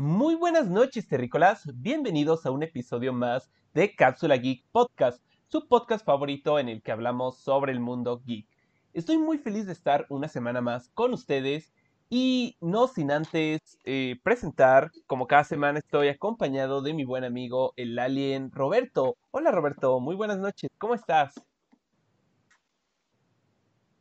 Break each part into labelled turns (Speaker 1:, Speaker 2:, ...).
Speaker 1: Muy buenas noches, terrícolas. Bienvenidos a un episodio más de Cápsula Geek Podcast, su podcast favorito en el que hablamos sobre el mundo geek. Estoy muy feliz de estar una semana más con ustedes y no sin antes eh, presentar, como cada semana estoy acompañado de mi buen amigo el alien Roberto. Hola Roberto, muy buenas noches, ¿cómo estás?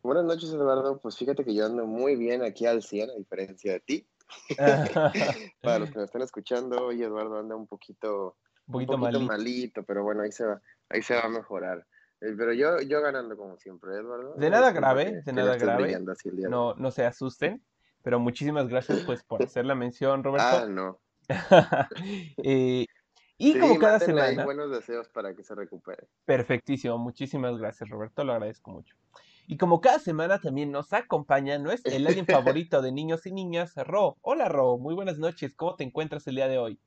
Speaker 2: Buenas noches Eduardo, pues fíjate que yo ando muy bien aquí al 100 a diferencia de ti. Para los que me están escuchando, hoy Eduardo anda un poquito,
Speaker 1: un poquito,
Speaker 2: malito. pero bueno, ahí se va, ahí se va a mejorar. Eh, pero yo, yo ganando como siempre, Eduardo.
Speaker 1: De nada grave, de nada grave. No, no se asusten, pero muchísimas gracias pues por hacer la mención, Roberto.
Speaker 2: Ah, no.
Speaker 1: Eh, y como cada semana.
Speaker 2: buenos deseos para que se recupere.
Speaker 1: Perfectísimo, muchísimas gracias, Roberto, lo agradezco mucho. Y como cada semana también nos acompaña no es el alien favorito de niños y niñas, Ro. Hola Ro, muy buenas noches, ¿cómo te encuentras el día de hoy?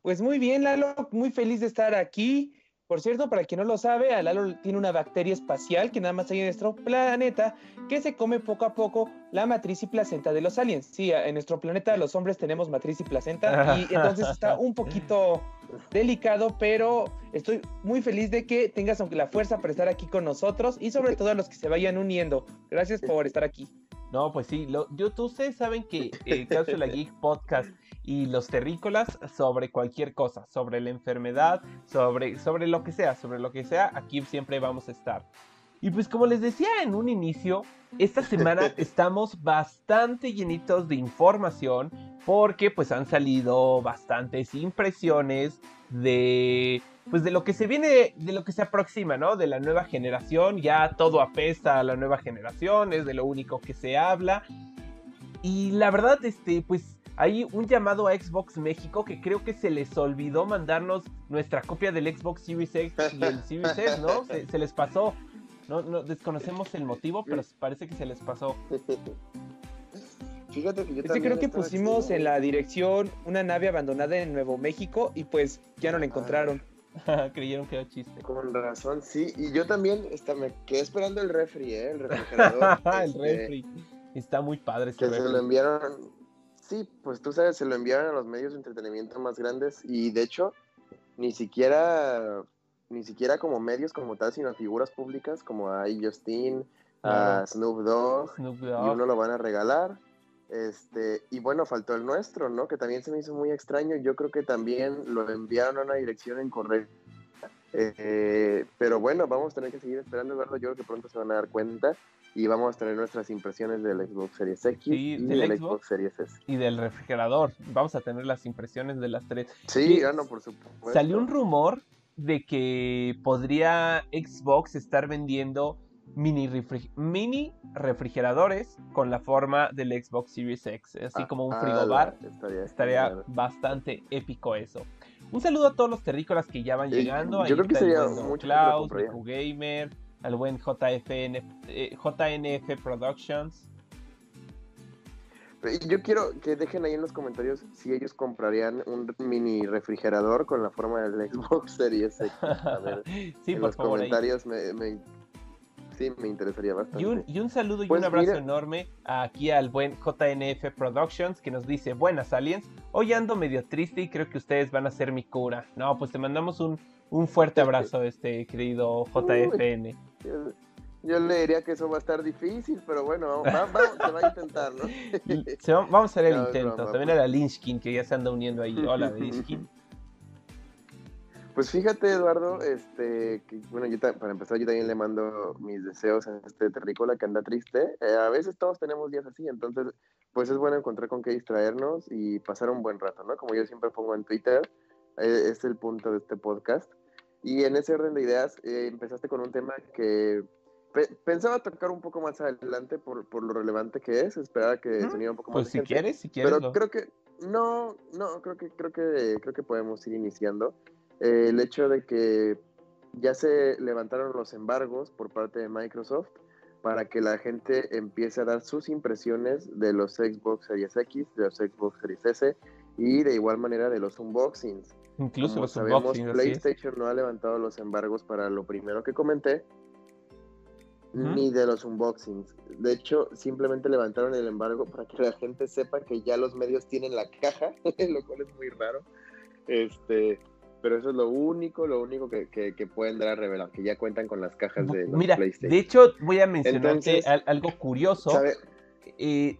Speaker 3: Pues muy bien, Lalo, muy feliz de estar aquí. Por cierto, para quien no lo sabe, Lalo tiene una bacteria espacial que nada más hay en nuestro planeta que se come poco a poco la matriz y placenta de los aliens. Sí, en nuestro planeta los hombres tenemos matriz y placenta y entonces está un poquito delicado, pero estoy muy feliz de que tengas aunque la fuerza para estar aquí con nosotros y sobre todo a los que se vayan uniendo. Gracias por estar aquí.
Speaker 1: No, pues sí, lo, yo, ustedes saben que el eh, Cápsula Geek Podcast y los terrícolas sobre cualquier cosa, sobre la enfermedad, sobre, sobre lo que sea, sobre lo que sea, aquí siempre vamos a estar. Y pues como les decía en un inicio, esta semana estamos bastante llenitos de información porque pues han salido bastantes impresiones de pues de lo que se viene, de lo que se aproxima, ¿no? De la nueva generación, ya todo apesta a la nueva generación, es de lo único que se habla. Y la verdad, este, pues hay un llamado a Xbox México que creo que se les olvidó mandarnos nuestra copia del Xbox Series X y el Series S, ¿no? Se, les pasó. No, no, desconocemos el motivo, pero parece que se les pasó.
Speaker 2: Fíjate que yo
Speaker 3: creo que pusimos en la dirección una nave abandonada en Nuevo México y pues ya no la encontraron.
Speaker 1: Creyeron que era chiste.
Speaker 2: Con razón, sí. Y yo también está, me quedé esperando el refri, ¿eh? El refrigerador.
Speaker 1: el este, refri. Está muy padre
Speaker 2: Que se lo enviaron. Sí, pues tú sabes, se lo enviaron a los medios de entretenimiento más grandes y de hecho, ni siquiera, ni siquiera como medios como tal, sino figuras públicas como a Justin, a Snoop Dogg, Snoop Dogg, y uno lo van a regalar. Este, y bueno, faltó el nuestro, ¿no? Que también se me hizo muy extraño. Yo creo que también lo enviaron a una dirección incorrecta. Eh, pero bueno, vamos a tener que seguir esperando, Eduardo. Yo creo que pronto se van a dar cuenta y vamos a tener nuestras impresiones del Xbox Series X y del, Xbox, Series S.
Speaker 1: Y del refrigerador. Vamos a tener las impresiones de las tres.
Speaker 2: Sí, ya no, por supuesto.
Speaker 1: Salió un rumor de que podría Xbox estar vendiendo mini, mini refrigeradores con la forma del Xbox Series X, así como un ah, frigobar. estaría, bastante épico eso. Un saludo a todos los terrícolas que ya van llegando.
Speaker 2: Yo creo que sería mucho
Speaker 1: Cloud, Gamer, al buen JFN, eh, JNF Productions.
Speaker 2: Yo quiero que dejen ahí en los comentarios si ellos comprarían un mini refrigerador con la forma del Xbox Series X. A ver,
Speaker 1: sí,
Speaker 2: en los comentarios me, sí, me interesaría bastante.
Speaker 1: Y un, saludo y un pues abrazo enorme aquí al buen JNF Productions que nos dice, buenas aliens, hoy ando medio triste y creo que ustedes van a ser mi cura. No, pues te mandamos un, fuerte abrazo, este querido JFN.
Speaker 2: yo, le diría que eso va a estar difícil, pero bueno, vamos, se va a intentar, ¿no?
Speaker 1: vamos a hacer el intento. También a la Lynchkin que ya se anda uniendo ahí. Hola, Lynchkin.
Speaker 2: Pues fíjate, Eduardo, este, que, bueno, yo para empezar, yo también le mando mis deseos a este terrícola que anda triste. Eh, a veces todos tenemos días así, entonces, pues es bueno encontrar con qué distraernos y pasar un buen rato, ¿no? Como yo siempre pongo en Twitter, eh, es el punto de este podcast. Y en ese orden de ideas, eh, empezaste con un tema que pensaba tocar un poco más adelante por, por lo relevante que es, esperaba que uh un poco
Speaker 1: más.
Speaker 2: Pues
Speaker 1: si quieres, si quieres.
Speaker 2: Pero creo que, no, no, creo que, creo que, creo que podemos ir iniciando. Eh, el hecho de que ya se levantaron los embargos por parte de Microsoft para que la gente empiece a dar sus impresiones de los Xbox Series X, de los Xbox Series S y de igual manera de los unboxings.
Speaker 1: Incluso
Speaker 2: Como
Speaker 1: los
Speaker 2: sabemos, PlayStation no ha levantado los embargos para lo primero que comenté. ni de los unboxings. De hecho, simplemente levantaron el embargo para que la gente sepa que ya los medios tienen la caja, lo cual es muy raro. Este, pero eso es lo único, lo único que, pueden dar a revelar, que ya cuentan con las cajas de los
Speaker 1: Mira,
Speaker 2: PlayStation.
Speaker 1: De hecho, voy a mencionarte algo curioso. Eh,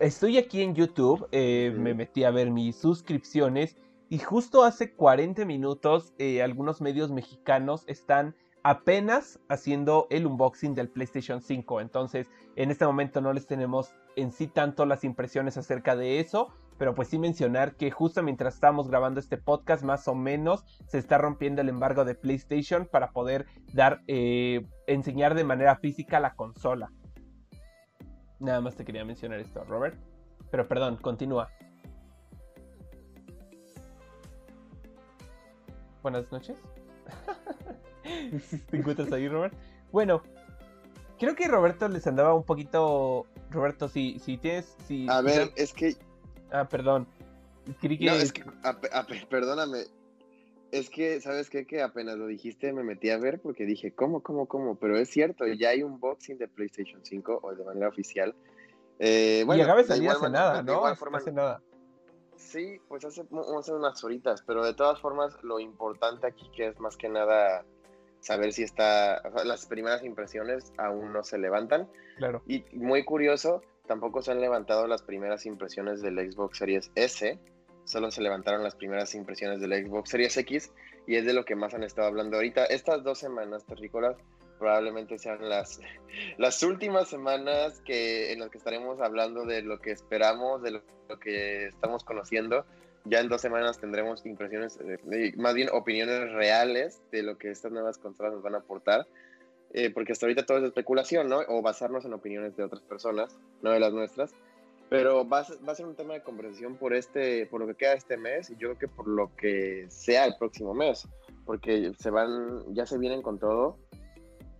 Speaker 1: estoy aquí en YouTube, eh, me metí a ver mis suscripciones y justo hace 40 minutos eh, algunos medios mexicanos están apenas haciendo el unboxing del PlayStation 5. Entonces, en este momento no les tenemos en sí tanto las impresiones acerca de eso, pero pues sí mencionar que justo mientras estamos grabando este podcast, más o menos se está rompiendo el embargo de PlayStation para poder dar, eh, enseñar de manera física la consola. Nada más te quería mencionar esto, Robert. Pero perdón, continúa. Buenas noches. ¿Te encuentras ahí, Robert? Bueno, creo que Roberto les andaba un poquito. Roberto, si, si tienes. Si,
Speaker 2: a ver, es que.
Speaker 1: Ah, perdón.
Speaker 2: No, es que. perdóname. Es que, ¿sabes qué? Que apenas lo dijiste me metí a ver porque dije, ¿cómo, cómo, cómo? Pero es cierto, ya hay un boxing de PlayStation 5 o de manera oficial.
Speaker 1: Eh, bueno, y acaba de salir hace nada, ¿no? hace nada.
Speaker 2: Sí, pues hace, hace unas horitas, pero de todas formas lo importante aquí que es más que nada saber si está, las primeras impresiones aún no se levantan.
Speaker 1: Claro.
Speaker 2: Y muy curioso, tampoco se han levantado las primeras impresiones del Xbox Series S, solo se levantaron las primeras impresiones del Xbox Series X y es de lo que más han estado hablando ahorita. Estas dos semanas terrícolas probablemente sean las, las últimas semanas que, en las que estaremos hablando de lo que esperamos, de lo, que estamos conociendo. Ya en dos semanas tendremos impresiones, eh, más bien opiniones reales de lo que estas nuevas consolas nos van a aportar. Eh, porque hasta ahorita todo es especulación, ¿no? O basarnos en opiniones de otras personas, no de las nuestras. Pero va a, va a ser un tema de conversación por, este, por lo que queda este mes y yo creo que por lo que sea el próximo mes. Porque se van, ya se vienen con todo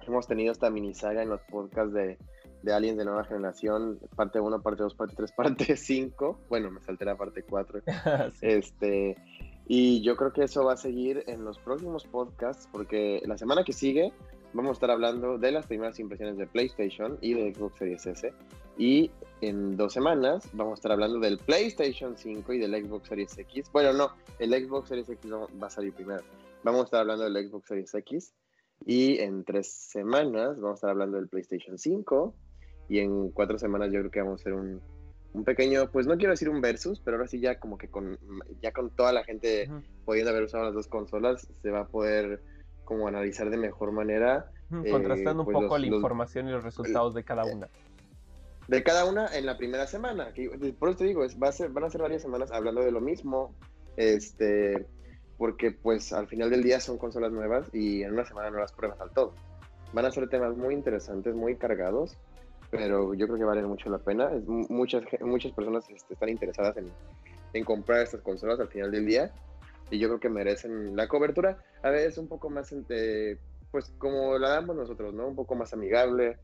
Speaker 2: hemos tenido esta mini saga en los podcasts de, de Aliens de Nueva Generación, parte 1, parte 2, parte 3, parte 5. Bueno, me salté la parte 4. Este, y yo creo que eso va a seguir en los próximos podcasts, porque la semana que sigue vamos a estar hablando de las primeras impresiones de PlayStation y de Xbox Series S. Y en dos semanas vamos a estar hablando del PlayStation 5 y del Xbox Series X. Bueno, no, el Xbox Series X va a salir primero. Vamos a estar hablando del Xbox Series X y en tres semanas vamos a estar hablando del PlayStation 5. Y en cuatro semanas yo creo que vamos a hacer un, un pequeño, pues no quiero decir un versus, pero ahora sí ya como que con, ya con toda la gente pudiendo haber usado las dos consolas, se va a poder como analizar de mejor manera.
Speaker 1: Contrastando un eh, pues poco la información y los resultados de cada una.
Speaker 2: De cada una en la primera semana. por eso te digo, es, va a ser, van a ser varias semanas hablando de lo mismo. Este, porque pues al final del día son consolas nuevas y en una semana no las pruebas al todo. Van a ser temas muy interesantes, muy cargados, pero yo creo que valen mucho la pena. muchas, muchas personas este, están interesadas en, en, comprar estas consolas al final del día y yo creo que merecen la cobertura. A veces un poco más, eh, pues como la damos nosotros, ¿no? Un poco más amigable,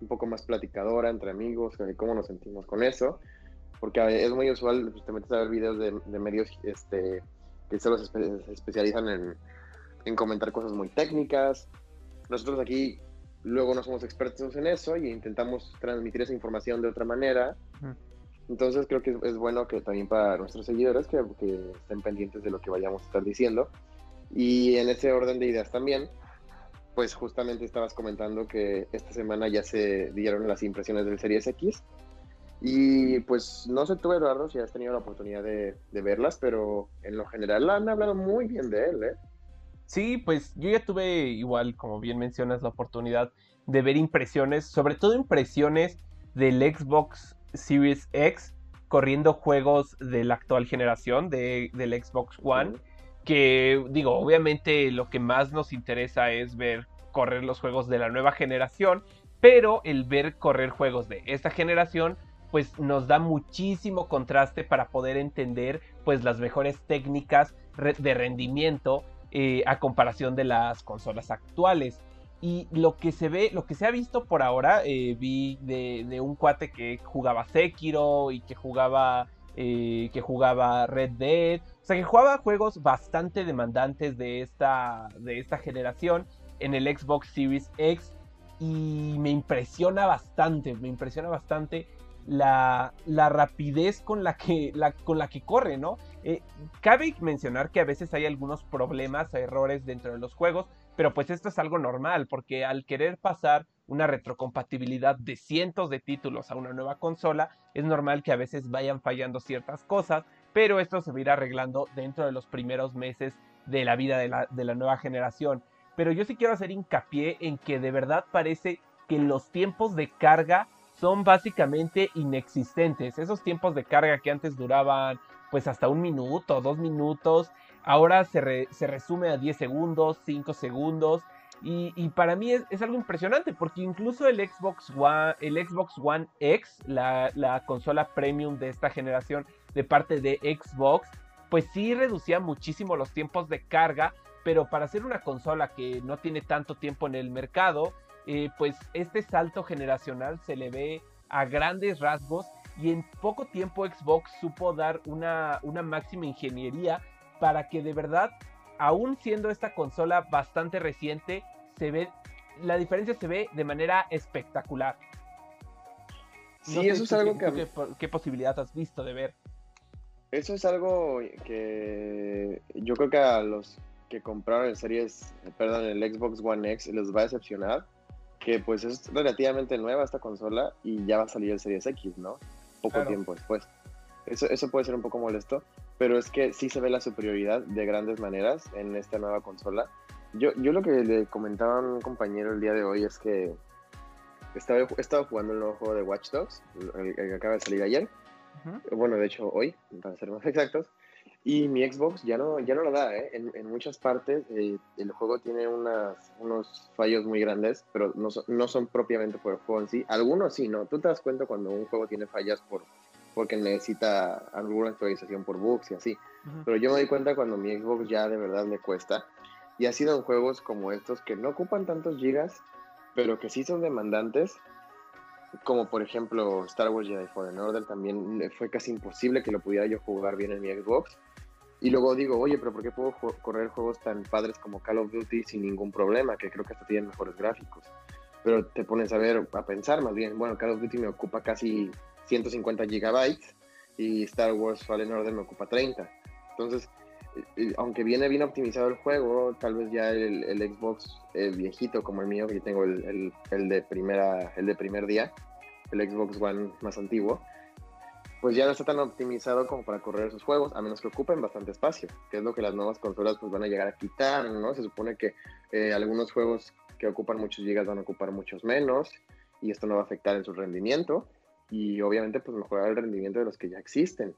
Speaker 2: un poco más platicadora entre amigos, cómo nos sentimos con eso. Porque es muy usual, pues, te metes a ver videos de, de medios este, que solo se, especializan en, comentar cosas muy técnicas. Nosotros aquí luego no somos expertos en eso y intentamos transmitir esa información de otra manera. Entonces creo que es, bueno que también para nuestros seguidores que, que, estén pendientes de lo que vayamos a estar diciendo. Y en ese orden de ideas también, pues justamente estabas comentando que esta semana ya se dieron las impresiones del Series X. Y pues no sé tú, Eduardo, si has tenido la oportunidad de, verlas, pero en lo general han hablado muy bien de él, ¿eh?
Speaker 1: Sí, pues yo ya tuve igual, como bien mencionas, la oportunidad de ver impresiones, sobre todo impresiones del Xbox Series X corriendo juegos de la actual generación, de, del Xbox One, que digo, obviamente lo que más nos interesa es ver correr los juegos de la nueva generación, pero el ver correr juegos de esta generación pues nos da muchísimo contraste para poder entender pues las mejores técnicas de rendimiento eh, a comparación de las consolas actuales. Y lo que se ve, lo que se ha visto por ahora, eh, vi de, un cuate que jugaba Sekiro y que jugaba, eh, que jugaba Red Dead, o sea que jugaba juegos bastante demandantes de esta, de esta generación en el Xbox Series X y me impresiona bastante, me impresiona bastante la, rapidez con la, que, la, con la que corre, ¿no? Eh, cabe mencionar que a veces hay algunos problemas, errores dentro de los juegos, pero pues esto es algo normal, porque al querer pasar una retrocompatibilidad de cientos de títulos a una nueva consola, es normal que a veces vayan fallando ciertas cosas, pero esto se va a ir arreglando dentro de los primeros meses de la vida de la, de la nueva generación. Pero yo sí quiero hacer hincapié en que de verdad parece que los tiempos de carga son básicamente inexistentes. Esos tiempos de carga que antes duraban pues hasta un minuto, dos minutos, ahora se, resume a 10 segundos, 5 segundos. Y, para mí es, algo impresionante porque incluso el Xbox One, el Xbox One X, la, la, consola premium de esta generación de parte de Xbox, pues sí reducía muchísimo los tiempos de carga, pero para ser una consola que no tiene tanto tiempo en el mercado, eh, pues este salto generacional se le ve a grandes rasgos y en poco tiempo Xbox supo dar una máxima ingeniería para que de verdad, aún siendo esta consola bastante reciente, se ve, la diferencia se ve de manera espectacular.
Speaker 2: Sí, eso es algo que...
Speaker 1: Qué, posibilidad has visto de ver?
Speaker 2: Eso es algo que yo creo que a los que compraron el series, perdón, el Xbox One X les va a decepcionar que pues es relativamente nueva esta consola y ya va a salir el Series X, ¿no? Poco tiempo después. Eso, eso puede ser un poco molesto, pero es que sí se ve la superioridad de grandes maneras en esta nueva consola. Yo, yo lo que le comentaba a un compañero el día de hoy es que estaba, he estado jugando el nuevo juego de Watch Dogs, el, que acaba de salir ayer. Bueno, de hecho hoy, para ser más exactos. Y mi Xbox ya no, ya no lo da, ¿eh? en, en, muchas partes eh, el juego tiene unas, unos fallos muy grandes, pero no, no, son propiamente por el juego en sí. Algunos sí, ¿no? Tú te das cuenta cuando un juego tiene fallas por, porque necesita alguna actualización por bugs y así. Pero yo me doy cuenta cuando mi Xbox ya de verdad le cuesta. Y ha sido en juegos como estos que no ocupan tantos gigas, pero que sí son demandantes. Como por ejemplo Star Wars Jedi Fallen Order, también fue casi imposible que lo pudiera yo jugar bien en mi Xbox y luego digo, oye, pero ¿por qué puedo correr juegos tan padres como Call of Duty sin ningún problema? Que creo que hasta tienen mejores gráficos. Pero te pones a ver, a pensar más bien, bueno, Call of Duty me ocupa casi 150 gigabytes y Star Wars Fallen Order me ocupa 30. Entonces, eh, eh, aunque viene bien optimizado el juego, tal vez ya el, Xbox viejito como el mío, que yo tengo el, el, de primera, el de primer día, el Xbox One más antiguo, pues ya no está tan optimizado como para correr esos juegos, a menos que ocupen bastante espacio, que es lo que las nuevas consolas pues van a llegar a quitar, ¿no? Se supone que eh, algunos juegos que ocupan muchos gigas van a ocupar muchos menos y esto no va a afectar en su rendimiento y obviamente pues mejorar el rendimiento de los que ya existen.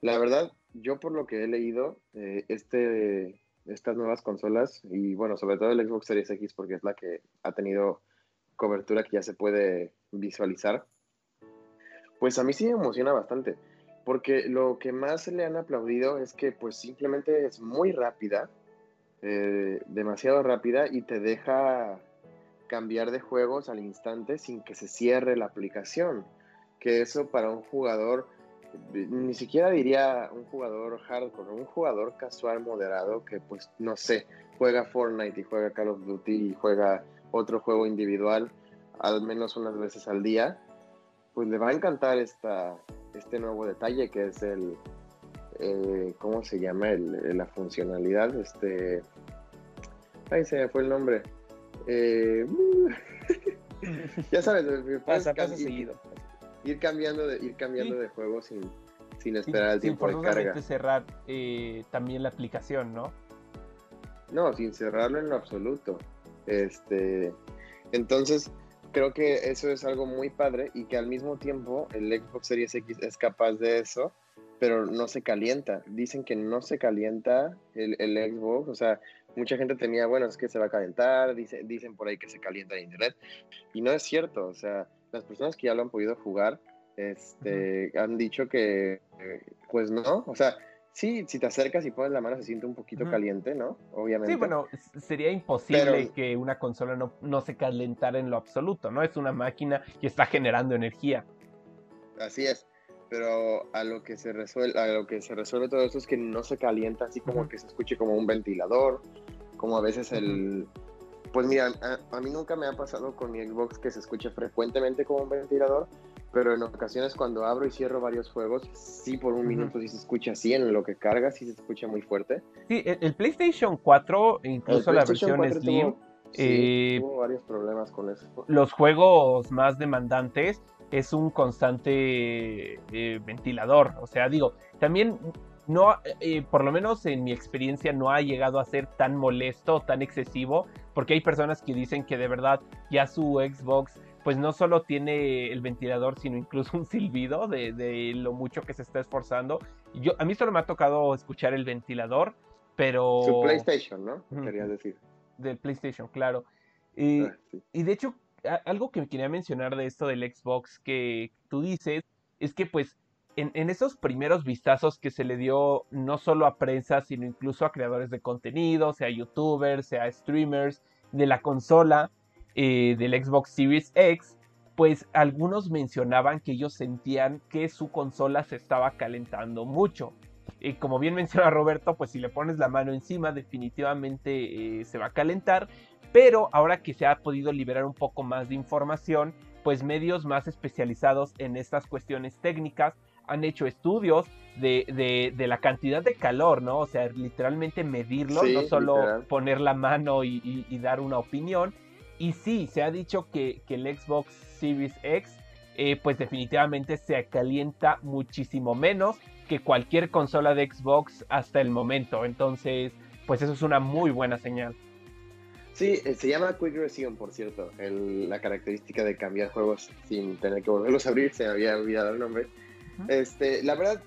Speaker 2: La verdad, yo por lo que he leído, eh, este, estas nuevas consolas y bueno, sobre todo el Xbox Series X porque es la que ha tenido cobertura que ya se puede visualizar, pues a mí sí me emociona bastante, porque lo que más le han aplaudido es que pues simplemente es muy rápida, eh, demasiado rápida y te deja cambiar de juegos al instante sin que se cierre la aplicación, que eso para un jugador, ni siquiera diría un jugador hardcore, un jugador casual moderado que pues no sé, juega Fortnite y juega Call of Duty y juega otro juego individual al menos unas veces al día, pues le va a encantar esta, este nuevo detalle que es el, eh, ¿cómo se llama? El, la funcionalidad, este, ay, se me fue el nombre. Eh, ya sabes,
Speaker 3: pasa, pasa seguido.
Speaker 2: Ir cambiando de, ir cambiando de juego sin, sin esperar el tiempo de carga.
Speaker 1: cerrar eh, también la aplicación, ¿no?
Speaker 2: No, sin cerrarlo en lo absoluto. Este, entonces, creo que eso es algo muy padre y que al mismo tiempo el Xbox Series X es capaz de eso, pero no se calienta. Dicen que no se calienta el, el Xbox, o sea, mucha gente tenía, bueno, es que se va a calentar, dice, dicen por ahí que se calienta el Internet, y no es cierto, o sea, las personas que ya lo han podido jugar, este, han dicho que, pues no, o sea, Sí, si te acercas y pones la mano se siente un poquito caliente, ¿no? Obviamente.
Speaker 1: Sí, bueno, sería imposible que una consola no, no, se calentara en lo absoluto, ¿no? Es una máquina que está generando energía.
Speaker 2: Así es, pero a lo que se resuelve, a lo que se resuelve todo esto es que no se calienta así como que se escuche como un ventilador, como a veces el, Pues mira, a, mí nunca me ha pasado con mi Xbox que se escuche frecuentemente como un ventilador, pero en ocasiones cuando abro y cierro varios juegos, sí por un minuto sí se escucha así, en lo que carga sí se escucha muy fuerte.
Speaker 1: Sí, el, PlayStation 4, incluso la versión Slim,
Speaker 2: eh, tuvo varios problemas con eso.
Speaker 1: Los juegos más demandantes es un constante eh, ventilador, o sea, digo, también no, eh, por lo menos en mi experiencia, no ha llegado a ser tan molesto, tan excesivo, porque hay personas que dicen que de verdad ya su Xbox, pues no solo tiene el ventilador, sino incluso un silbido de, lo mucho que se está esforzando. Yo, a mí solo me ha tocado escuchar el ventilador, pero...
Speaker 2: Su PlayStation, ¿no? Quería decir.
Speaker 1: Del PlayStation, claro. Y, ah, y de hecho, algo que quería mencionar de esto del Xbox que tú dices, es que pues en, esos primeros vistazos que se le dio no solo a prensa, sino incluso a creadores de contenido, sea youtubers, sea streamers de la consola eh, del Xbox Series X, pues algunos mencionaban que ellos sentían que su consola se estaba calentando mucho. Y como bien menciona Roberto, pues si le pones la mano encima definitivamente eh, se va a calentar, pero ahora que se ha podido liberar un poco más de información, pues medios más especializados en estas cuestiones técnicas han hecho estudios de, la cantidad de calor, ¿no? O sea, literalmente medirlo, no solo poner la mano y, dar una opinión. Y sí, se ha dicho que, el Xbox Series X, eh, pues definitivamente se calienta muchísimo menos que cualquier consola de Xbox hasta el momento. Entonces, pues eso es una muy buena señal.
Speaker 2: Sí, eh, se llama Quick Resume, por cierto, la característica de cambiar juegos sin tener que volverlos a abrir, se me había olvidado el nombre. Este, la verdad,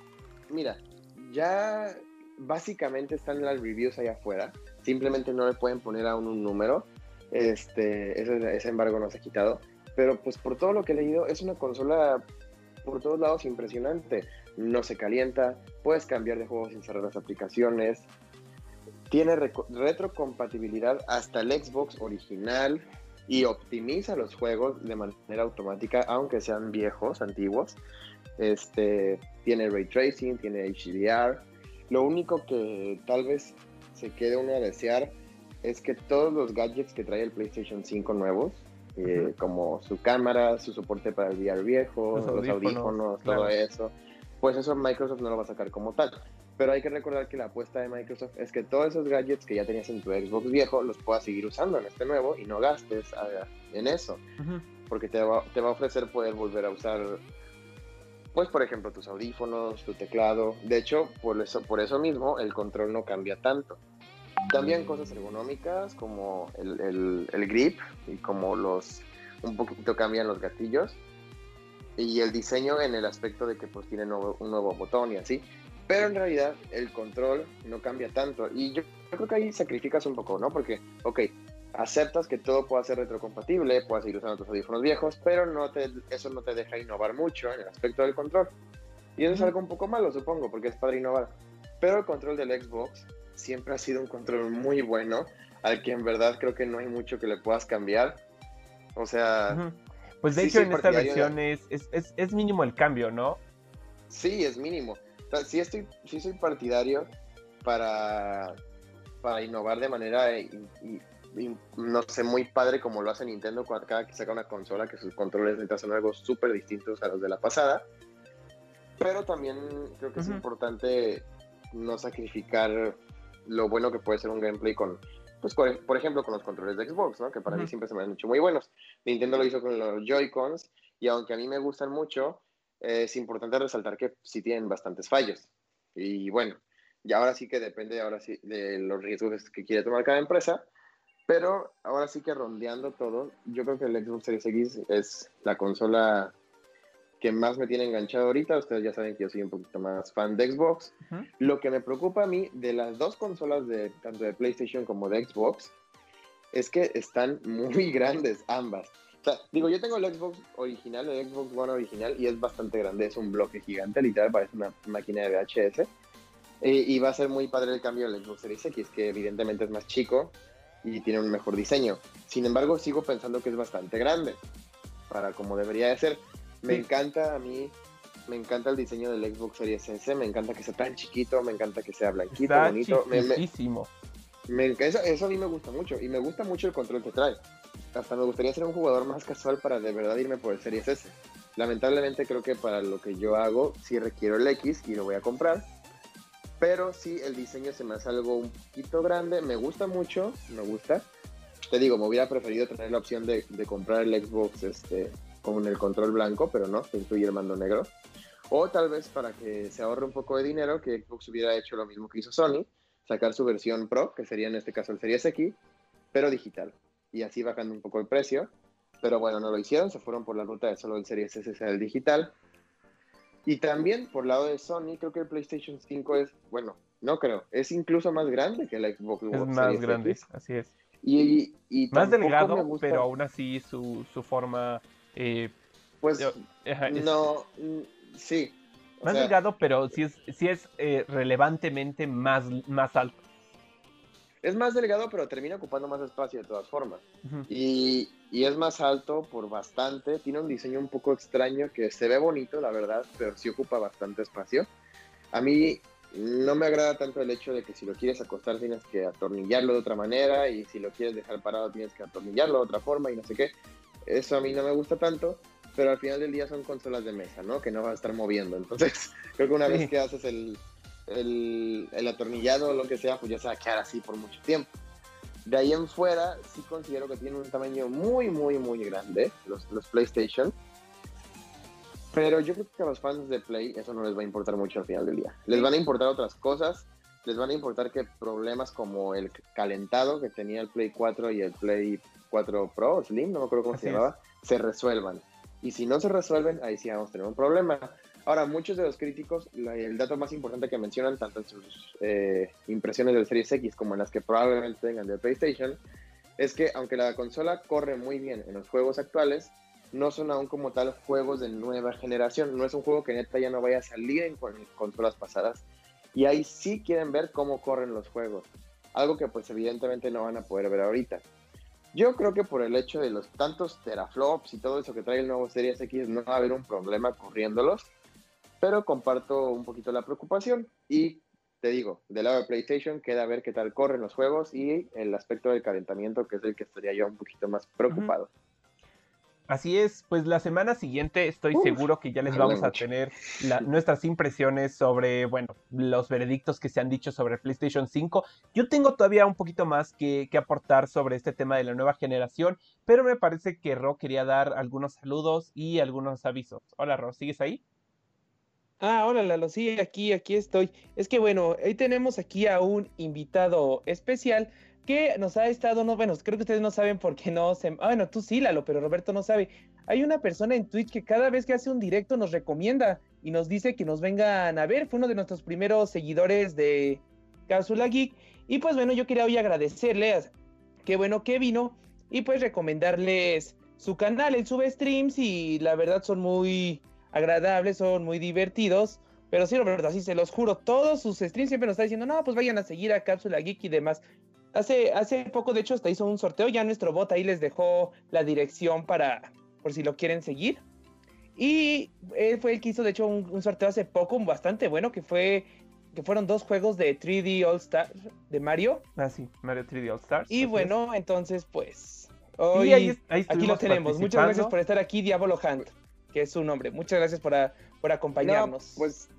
Speaker 2: mira, ya básicamente están las reviews allá afuera. Simplemente no le pueden poner aún un número. Este, ese, embargo no se ha quitado. Pero pues por todo lo que he leído, es una consola por todos lados impresionante. No se calienta, puedes cambiar de juego sin cerrar las aplicaciones. Tiene retrocompatibilidad hasta el Xbox original y optimiza los juegos de manera automática, aunque sean viejos, antiguos. Este, tiene ray tracing, tiene HDR. Lo único que tal vez se quede uno a desear es que todos los gadgets que trae el PlayStation 5 nuevos, eh, como su cámara, su soporte para el VR viejo, los, audífonos, todo eso, pues eso Microsoft no lo va a sacar como tal. Pero hay que recordar que la apuesta de Microsoft es que todos esos gadgets que ya tenías en tu Xbox viejo los puedas seguir usando en este nuevo y no gastes ah, en eso. Porque te va, te va a ofrecer poder volver a usar pues por ejemplo tus audífonos, tu teclado. De hecho, por eso, por eso mismo el control no cambia tanto. Cambian cosas ergonómicas como el, el, grip y como los un poquito cambian los gatillos y el diseño en el aspecto de que pues tiene un nuevo botón y así. Pero en realidad el control no cambia tanto y yo, yo creo que ahí sacrificas un poco, ¿no? Porque, ok, aceptas que todo pueda ser retrocompatible, puedas ir usando tus audífonos viejos, pero no te, eso no te deja innovar mucho en el aspecto del control. Y eso es algo un poco malo, supongo, porque es para innovar. Pero el control del Xbox siempre ha sido un control muy bueno, al que en verdad creo que no hay mucho que le puedas cambiar. O sea...
Speaker 1: Pues de hecho en esta versión es, es, mínimo el cambio, ¿no?
Speaker 2: Sí, es mínimo. Sea, sí, estoy, sí soy partidario para, para innovar de manera no sé, muy padre como lo hace Nintendo cada que saca una consola, que sus controles neta son algo súper distintos a los de la pasada. Pero también creo que es importante no sacrificar lo bueno que puede ser un gameplay con, pues por ejemplo, con los controles de Xbox, ¿no? Que para mí siempre se me han hecho muy buenos. Nintendo lo hizo con los Joy-Cons y aunque a mí me gustan mucho, es importante resaltar que sí tienen bastantes fallos. Y bueno, y ahora sí que depende ahora sí de los riesgos que quiere tomar cada empresa, pero ahora sí que rondeando todo, yo creo que el Xbox Series X es la consola que más me tiene enganchado ahorita. Ustedes ya saben que yo soy un poquito más fan de Xbox. Lo que me preocupa a mí de las dos consolas, de tanto de PlayStation como de Xbox, es que están muy grandes ambas. O sea, digo, yo tengo el Xbox original, el Xbox One original, y es bastante grande, es un bloque gigante, literal, parece una máquina de VHS. Eh, y va a ser muy padre el cambio del Xbox Series X, que evidentemente es más chico, y tiene un mejor diseño. Sin embargo, sigo pensando que es bastante grande para como debería de ser. Me encanta a mí, me encanta el diseño del Xbox Series S, me encanta que sea tan chiquito, me encanta que sea blanquito, bonito.
Speaker 1: Me,
Speaker 2: eso, a mí me gusta mucho y me gusta mucho el control que trae. Hasta me gustaría ser un jugador más casual para de verdad irme por el Series S. Lamentablemente creo que para lo que yo hago sí requiero el X y lo voy a comprar. Pero sí, el diseño se me hace algo un poquito grande. Me gusta mucho, me gusta. Te digo, me hubiera preferido tener la opción de, comprar el Xbox este, con el control blanco, pero no, se incluye el mando negro. O tal vez para que se ahorre un poco de dinero, que Xbox hubiera hecho lo mismo que hizo Sony, sacar su versión Pro, que sería en este caso el Series X, pero digital. Y así bajando un poco el precio. Pero bueno, no lo hicieron, se fueron por la ruta de solo el Series S el digital. Y también por lado de Sony, creo que el PlayStation 5 es, bueno, no creo, es incluso más grande que el Xbox
Speaker 1: Es más grande, así es.
Speaker 2: Y, y,
Speaker 1: más delgado, pero aún así su, su forma... Eh,
Speaker 2: pues no, mm, sí.
Speaker 1: Más delgado, pero sí es, sí es eh, relevantemente más, más alto.
Speaker 2: Es más delgado, pero termina ocupando más espacio de todas formas. y, y, es más alto por bastante. Tiene un diseño un poco extraño que se ve bonito, la verdad, pero sí ocupa bastante espacio. A mí no me agrada tanto el hecho de que si lo quieres acostar tienes que atornillarlo de otra manera y si lo quieres dejar parado tienes que atornillarlo de otra forma y no sé qué. Eso a mí no me gusta tanto, pero al final del día son consolas de mesa, ¿no? Que no vas a estar moviendo. Entonces, creo que una vez que haces el, el, el atornillado o lo que sea, pues ya se va a quedar así por mucho tiempo. De ahí en fuera, sí considero que tienen un tamaño muy, muy, muy grande, los, los PlayStation. Pero yo creo que a los fans de Play eso no les va a importar mucho al final del día. Les van a importar otras cosas. Les van a importar que problemas como el calentado que tenía el Play 4 y el Play 4 Pro, Slim, no me acuerdo cómo se llamaba, se resuelvan. Y si no se resuelven, ahí sí vamos a tener un problema. Ahora, muchos de los críticos, el dato más importante que mencionan, tanto en sus eh, impresiones del Series X como en las que probablemente tengan de PlayStation, es que aunque la consola corre muy bien en los juegos actuales, no son aún como tal juegos de nueva generación. No es un juego que neta ya no vaya a salir en consolas pasadas. Y ahí sí quieren ver cómo corren los juegos. Algo que pues evidentemente no van a poder ver ahorita. Yo creo que por el hecho de los tantos teraflops y todo eso que trae el nuevo Series X no va a haber un problema corriéndolos pero comparto un poquito la preocupación y te digo, del lado de PlayStation queda ver qué tal corren los juegos y el aspecto del calentamiento, que es el que estaría yo un poquito más preocupado.
Speaker 1: Así es, pues la semana siguiente estoy seguro que ya les vamos a tener nuestras impresiones sobre, bueno, los veredictos que se han dicho sobre PlayStation 5. Yo tengo todavía un poquito más que, que, aportar sobre este tema de la nueva generación, pero me parece que Ro quería dar algunos saludos y algunos avisos. Hola Ro, ¿sigues ahí?
Speaker 3: Ah, hola Lalo, sí, aquí, aquí estoy. Es que bueno, hoy tenemos aquí a un invitado especial que nos ha estado, no, bueno, creo que ustedes no saben por qué no se... Ah, bueno, tú sí, Lalo, pero Roberto no sabe. Hay una persona en Twitch que cada vez que hace un directo nos recomienda y nos dice que nos vengan a ver. Fue uno de nuestros primeros seguidores de Cápsula Geek. Y pues bueno, yo quería hoy agradecerle, qué bueno que vino y pues recomendarles su canal. Él sube streams y la verdad son muy agradables, son muy divertidos. Pero sí, Roberto, así se los juro, todos sus streams siempre nos está diciendo, no, pues vayan a seguir a Cápsula Geek y demás. Hace, hace poco, de hecho, hasta hizo un sorteo, ya nuestro bot ahí les dejó la dirección para, por si lo quieren seguir. Y él fue el que hizo, de hecho, un, sorteo hace poco, bastante bueno, que fue que fueron dos juegos de 3D All Stars de Mario.
Speaker 1: Ah, sí, Mario 3D All Stars.
Speaker 3: Y bueno, entonces, pues, hoy aquí lo tenemos. Muchas gracias por estar aquí, Diablo Hunt que es su nombre. Muchas gracias por, por acompañarnos.
Speaker 2: pues,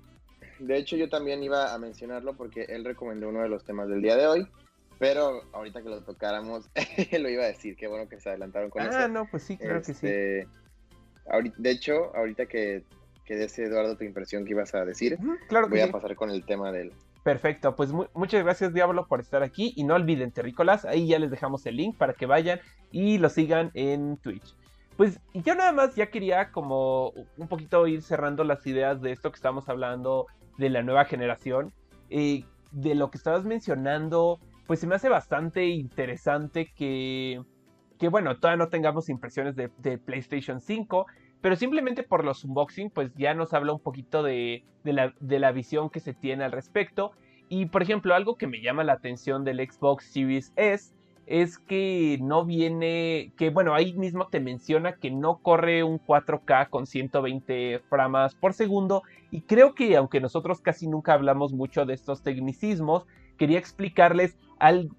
Speaker 2: de hecho, yo también iba a mencionarlo porque él recomendó uno de los temas del día de hoy. Pero ahorita que lo tocáramos, lo iba a decir. Qué bueno que se adelantaron con eso.
Speaker 1: Ah, no, pues sí, creo que sí. Este,
Speaker 2: de hecho, ahorita que, que des, Eduardo, tu impresión que ibas a decir,
Speaker 1: claro
Speaker 2: voy a pasar con el tema del,
Speaker 1: Perfecto, pues muchas gracias Diablo por estar aquí y no olviden Terrícolas, ahí ya les dejamos el link para que vayan y lo sigan en Twitch. Pues yo nada más ya quería como un poquito ir cerrando las ideas de esto que estamos hablando de la nueva generación. Eh, de lo que estabas mencionando, pues se me hace bastante interesante que, que bueno, todavía no tengamos impresiones de, PlayStation 5, pero simplemente por los unboxing, pues ya nos habla un poquito de, la, de la visión que se tiene al respecto. Y por ejemplo, algo que me llama la atención del Xbox Series S es que no viene, que bueno, ahí mismo te menciona que no corre un 4K con 120 frames por segundo y creo que aunque nosotros casi nunca hablamos mucho de estos tecnicismos, quería explicarles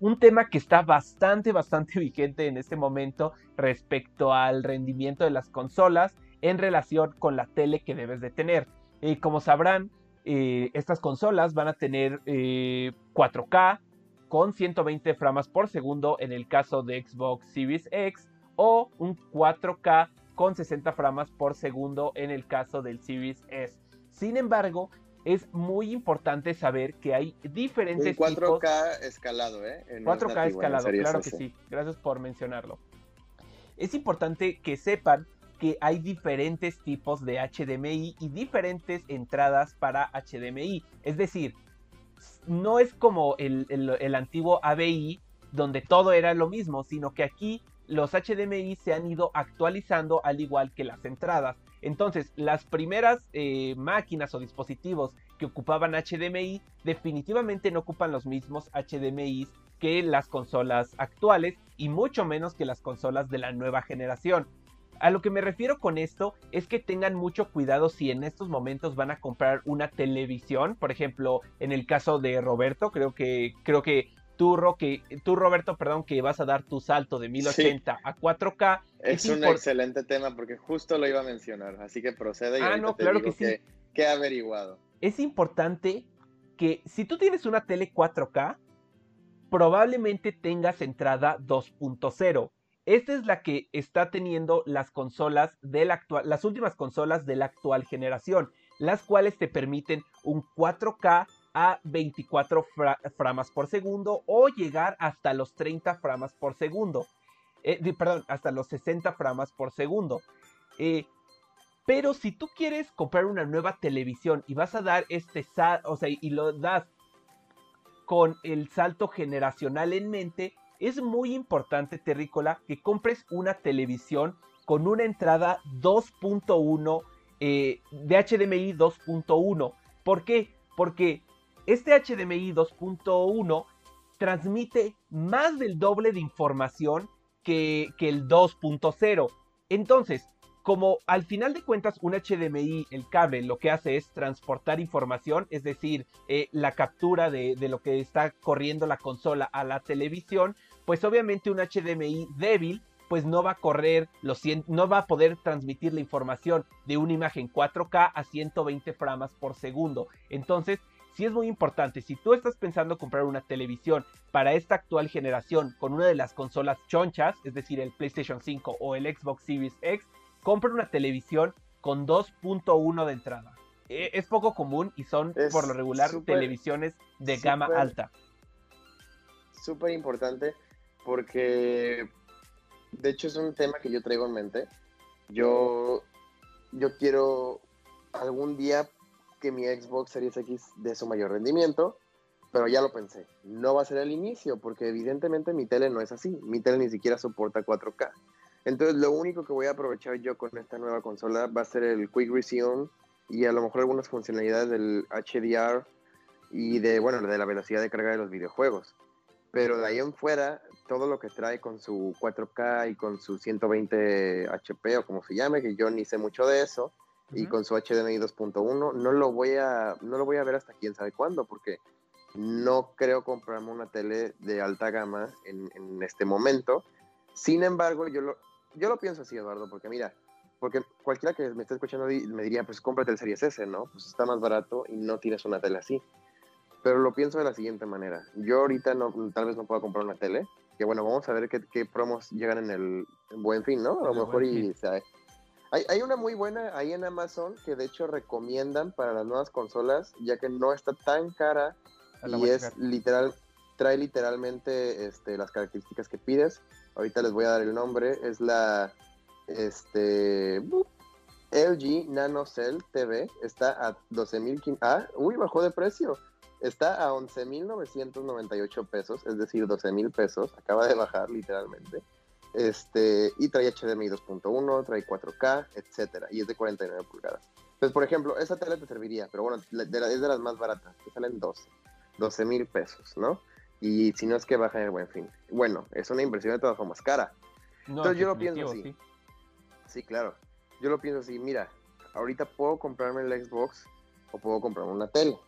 Speaker 1: un tema que está bastante, bastante vigente en este momento respecto al rendimiento de las consolas en relación con la tele que debes de tener. Y como sabrán, eh, estas consolas van a tener 4K eh, con 120 frames por segundo en el caso de Xbox Series X o un 4K con 60 frames por segundo en el caso del Series S. Sin embargo, es muy importante saber que hay diferentes
Speaker 2: 4K escalado, ¿eh?
Speaker 1: 4K escalado, claro que sí. Gracias por mencionarlo. Es importante que sepan que hay diferentes tipos de HDMI y diferentes entradas para HDMI. Es decir, no es como el, antiguo ABI, donde todo era lo mismo, sino que aquí los HDMI se han ido actualizando al igual que las entradas. Entonces, las primeras eh, máquinas o dispositivos que ocupaban HDMI definitivamente no ocupan los mismos HDMI que las consolas actuales y mucho menos que las consolas de la nueva generación. A lo que me refiero con esto es que tengan mucho cuidado si en estos momentos van a comprar una televisión, por ejemplo, en el caso de Roberto, creo que creo que tú, tú, Roberto, perdón, que vas a dar tu salto de 1080 a 4K.
Speaker 2: Es, un excelente tema porque justo lo iba a mencionar, así que procede y
Speaker 1: ah, no, claro que sí.
Speaker 2: Que, he averiguado.
Speaker 1: Es importante que si tú tienes una tele 4K, probablemente tengas entrada 2.0. Esta es la que está teniendo las consolas del actual, las últimas consolas de la actual generación, las cuales te permiten un 4K a 24 frames por segundo o llegar hasta los 30 frames por segundo. Eh, perdón, hasta los 60 frames por segundo. Eh, pero si tú quieres comprar una nueva televisión y vas a dar este o sea, y lo das con el salto generacional en mente, es muy importante, Terrícola, que compres una televisión con una entrada 2.1 eh, de HDMI 2.1. ¿Por qué? Porque este HDMI 2.1 transmite más del doble de información que, el 2.0. Entonces, como al final de cuentas un HDMI, el cable, lo que hace es transportar información, es decir, eh, la captura de, lo que está corriendo la consola a la televisión, pues obviamente un HDMI débil pues no va a correr, los no va a poder transmitir la información de una imagen 4K a 120 frames por segundo. Entonces, sí es muy importante, si tú estás pensando comprar una televisión para esta actual generación con una de las consolas chonchas, es decir, el PlayStation 5 o el Xbox Series X, compra una televisión con 2.1 de entrada. E, es poco común y son por lo regular televisiones de gama alta.
Speaker 2: Súper importante porque de hecho es un tema que yo traigo en mente. Yo, yo quiero algún día que mi Xbox Series X dé su mayor rendimiento, pero ya lo pensé, no va a ser el inicio, porque evidentemente mi tele no es así, mi tele ni siquiera soporta 4K. Entonces lo único que voy a aprovechar yo con esta nueva consola va a ser el Quick Resume y a lo mejor algunas funcionalidades del HDR y de, bueno, de la velocidad de carga de los videojuegos. Pero de ahí en fuera, todo lo que trae con su 4K y con su 120 HP o como se llame, que yo ni sé mucho de eso, y con su HDMI 2.1. No lo voy a no lo voy a ver hasta quién sabe cuándo porque no creo comprarme una tele de alta gama en, en, este momento. Sin embargo, yo lo, yo lo pienso así, Eduardo, porque mira, porque cualquiera que me esté escuchando me diría, pues cómprate el Series S, ¿no? Pues está más barato y no tienes una tele así. Pero lo pienso de la siguiente manera. Yo ahorita no, tal vez no pueda comprar una tele, que bueno, vamos a ver qué, qué promos llegan en el Buen Fin, ¿no? A lo mejor y se, hay, una muy buena ahí en Amazon que de hecho recomiendan para las nuevas consolas, ya que no está tan cara y es literal, trae literalmente este, las características que pides. Ahorita les voy a dar el nombre, es la este LG NanoCell TV, está a 12.000, ah, uy, bajó de precio. Está a 11.998 pesos, es decir, 12.000 pesos, acaba de bajar literalmente. Este, y trae HDMI 2.1, trae 4K, etcétera, y es de 49 pulgadas. Entonces, por ejemplo, esa tele te serviría, pero bueno, es de las más baratas, te salen 12, 12 mil pesos, ¿no? Y si no es que baja en el buen fin. Bueno, es una inversión de todas formas cara. Entonces yo lo pienso así. Sí. sí, claro. Yo lo pienso así, mira, ahorita puedo comprarme el Xbox o puedo comprarme una tele.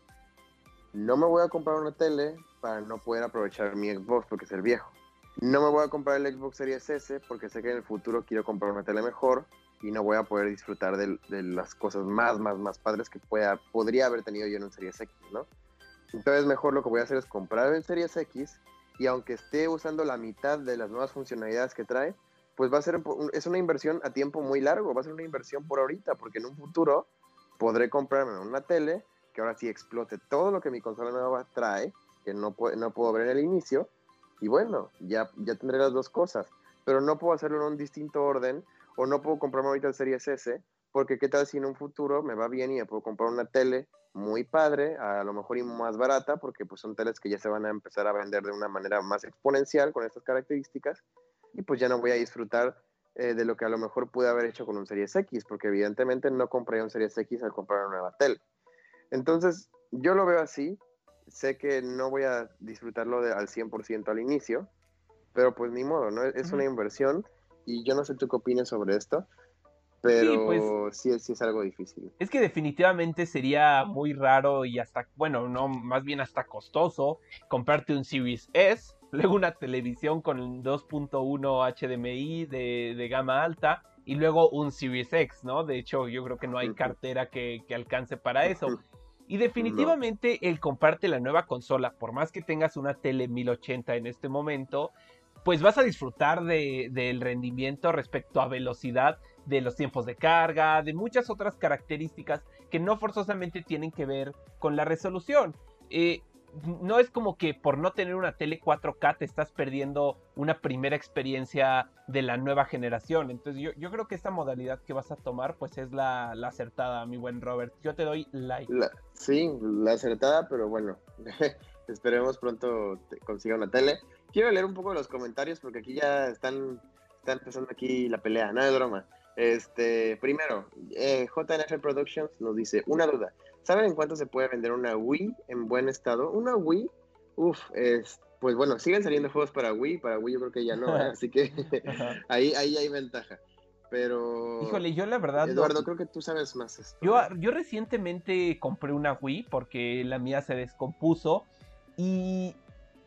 Speaker 2: No me voy a comprar una tele para no poder aprovechar mi Xbox porque es el viejo. No me voy a comprar el Xbox Series S porque sé que en el futuro quiero comprar una tele mejor y no voy a poder disfrutar de, de las cosas más, más, más padres que pueda, podría haber tenido yo en un Series X, ¿no? Entonces mejor lo que voy a hacer es comprar el Series X y aunque esté usando la mitad de las nuevas funcionalidades que trae, pues va a ser, es una inversión a tiempo muy largo, va a ser una inversión por ahorita, porque en un futuro podré comprarme una tele que ahora sí explote todo lo que mi consola nueva trae, que no, no puedo ver en el inicio, y bueno, ya, ya tendré las dos cosas, pero no puedo hacerlo en un distinto orden, o no puedo comprarme ahorita el Series S, porque qué tal si en un futuro me va bien y me puedo comprar una tele muy padre, a lo mejor y más barata, porque pues son teles que ya se van a empezar a vender de una manera más exponencial con estas características, y pues ya no voy a disfrutar eh, de lo que a lo mejor pude haber hecho con un Series X, porque evidentemente no compré un Series X al comprar una nueva tele. Entonces, yo lo veo así, sé que no voy a disfrutarlo de, al 100% al inicio, pero pues ni modo, ¿no? Es una inversión y yo no sé tú qué opinas sobre esto, pero pues, sí, sí, es algo difícil.
Speaker 1: Es que definitivamente sería muy raro y hasta, bueno, no, más bien hasta costoso comprarte un Series S, luego una televisión con 2.1 HDMI de, de, gama alta y luego un Series X, ¿no? De hecho, yo creo que no hay cartera que, que alcance para eso. Y definitivamente el comprarte la nueva consola, por más que tengas una tele 1080 en este momento, pues vas a disfrutar de, del rendimiento respecto a velocidad, de los tiempos de carga, de muchas otras características que no forzosamente tienen que ver con la resolución. Eh, no es como que por no tener una tele 4K te estás perdiendo una primera experiencia de la nueva generación. Entonces yo, yo creo que esta modalidad que vas a tomar pues es la, la acertada, mi buen Robert. Yo te doy like.
Speaker 2: sí, la acertada, pero bueno, esperemos pronto consiga una tele quiero leer un poco los comentarios porque aquí ya están, están empezando aquí la pelea, nada de broma. Este, primero, eh, JNF Productions nos dice, una duda, ¿saben en cuánto se puede vender una Wii en buen estado? Una Wii, uff, es, pues bueno, siguen saliendo juegos para Wii, para Wii yo creo que ya no, ¿eh? así que ahí, ahí hay ventaja. Pero.
Speaker 1: Híjole, yo la verdad.
Speaker 2: Eduardo, creo que tú sabes más esto.
Speaker 1: Yo, yo recientemente compré una Wii porque la mía se descompuso. Y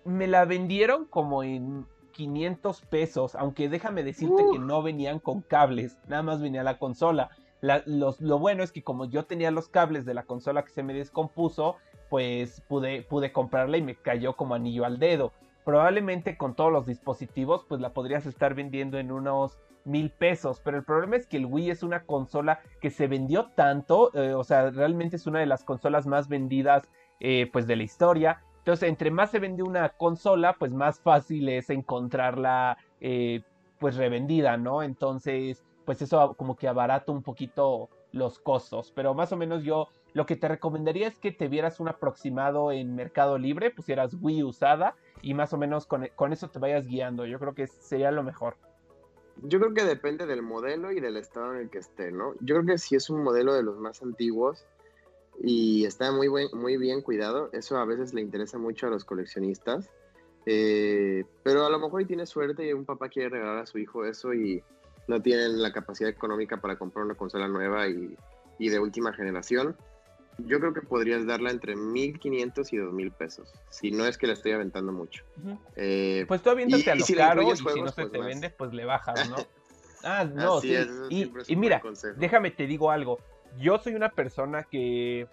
Speaker 1: me la vendieron como en 500 pesos, aunque déjame decirte que no venían con cables, nada más venía la consola. lo bueno es que como yo tenía los cables de la consola que se me descompuso, pues pude, pude comprarla y me cayó como anillo al dedo. Probablemente con todos los dispositivos, pues la podrías estar vendiendo en unos mil pesos. Pero el problema es que el Wii es una consola que se vendió tanto, eh, o sea, realmente es una de las consolas más vendidas eh, pues de la historia. Entonces, entre más se vende una consola, pues más fácil es encontrarla eh, pues revendida, ¿no? Entonces, pues eso como que abarata un poquito los costos. Pero más o menos yo lo que te recomendaría es que te vieras un aproximado en Mercado Libre, pusieras Wii usada y más o menos con, con eso te vayas guiando. Yo creo que sería lo mejor.
Speaker 2: Yo creo que depende del modelo y del estado en el que esté, ¿no? Yo creo que si es un modelo de los más antiguos, y está muy, buen, muy bien cuidado. Eso a veces le interesa mucho a los coleccionistas. Eh, pero a lo mejor y tiene suerte y un papá quiere regalar a su hijo eso y no tienen la capacidad económica para comprar una consola nueva y, y de última generación. Yo creo que podrías darla entre 1.500 y 2.000 pesos. Si no es que la estoy aventando mucho.
Speaker 1: Eh, pues tú aviéntate a lo caro y si no se pues te vende, pues le bajas, ¿no? ah, no, sí. y, y mira, déjame te digo algo yo soy una persona que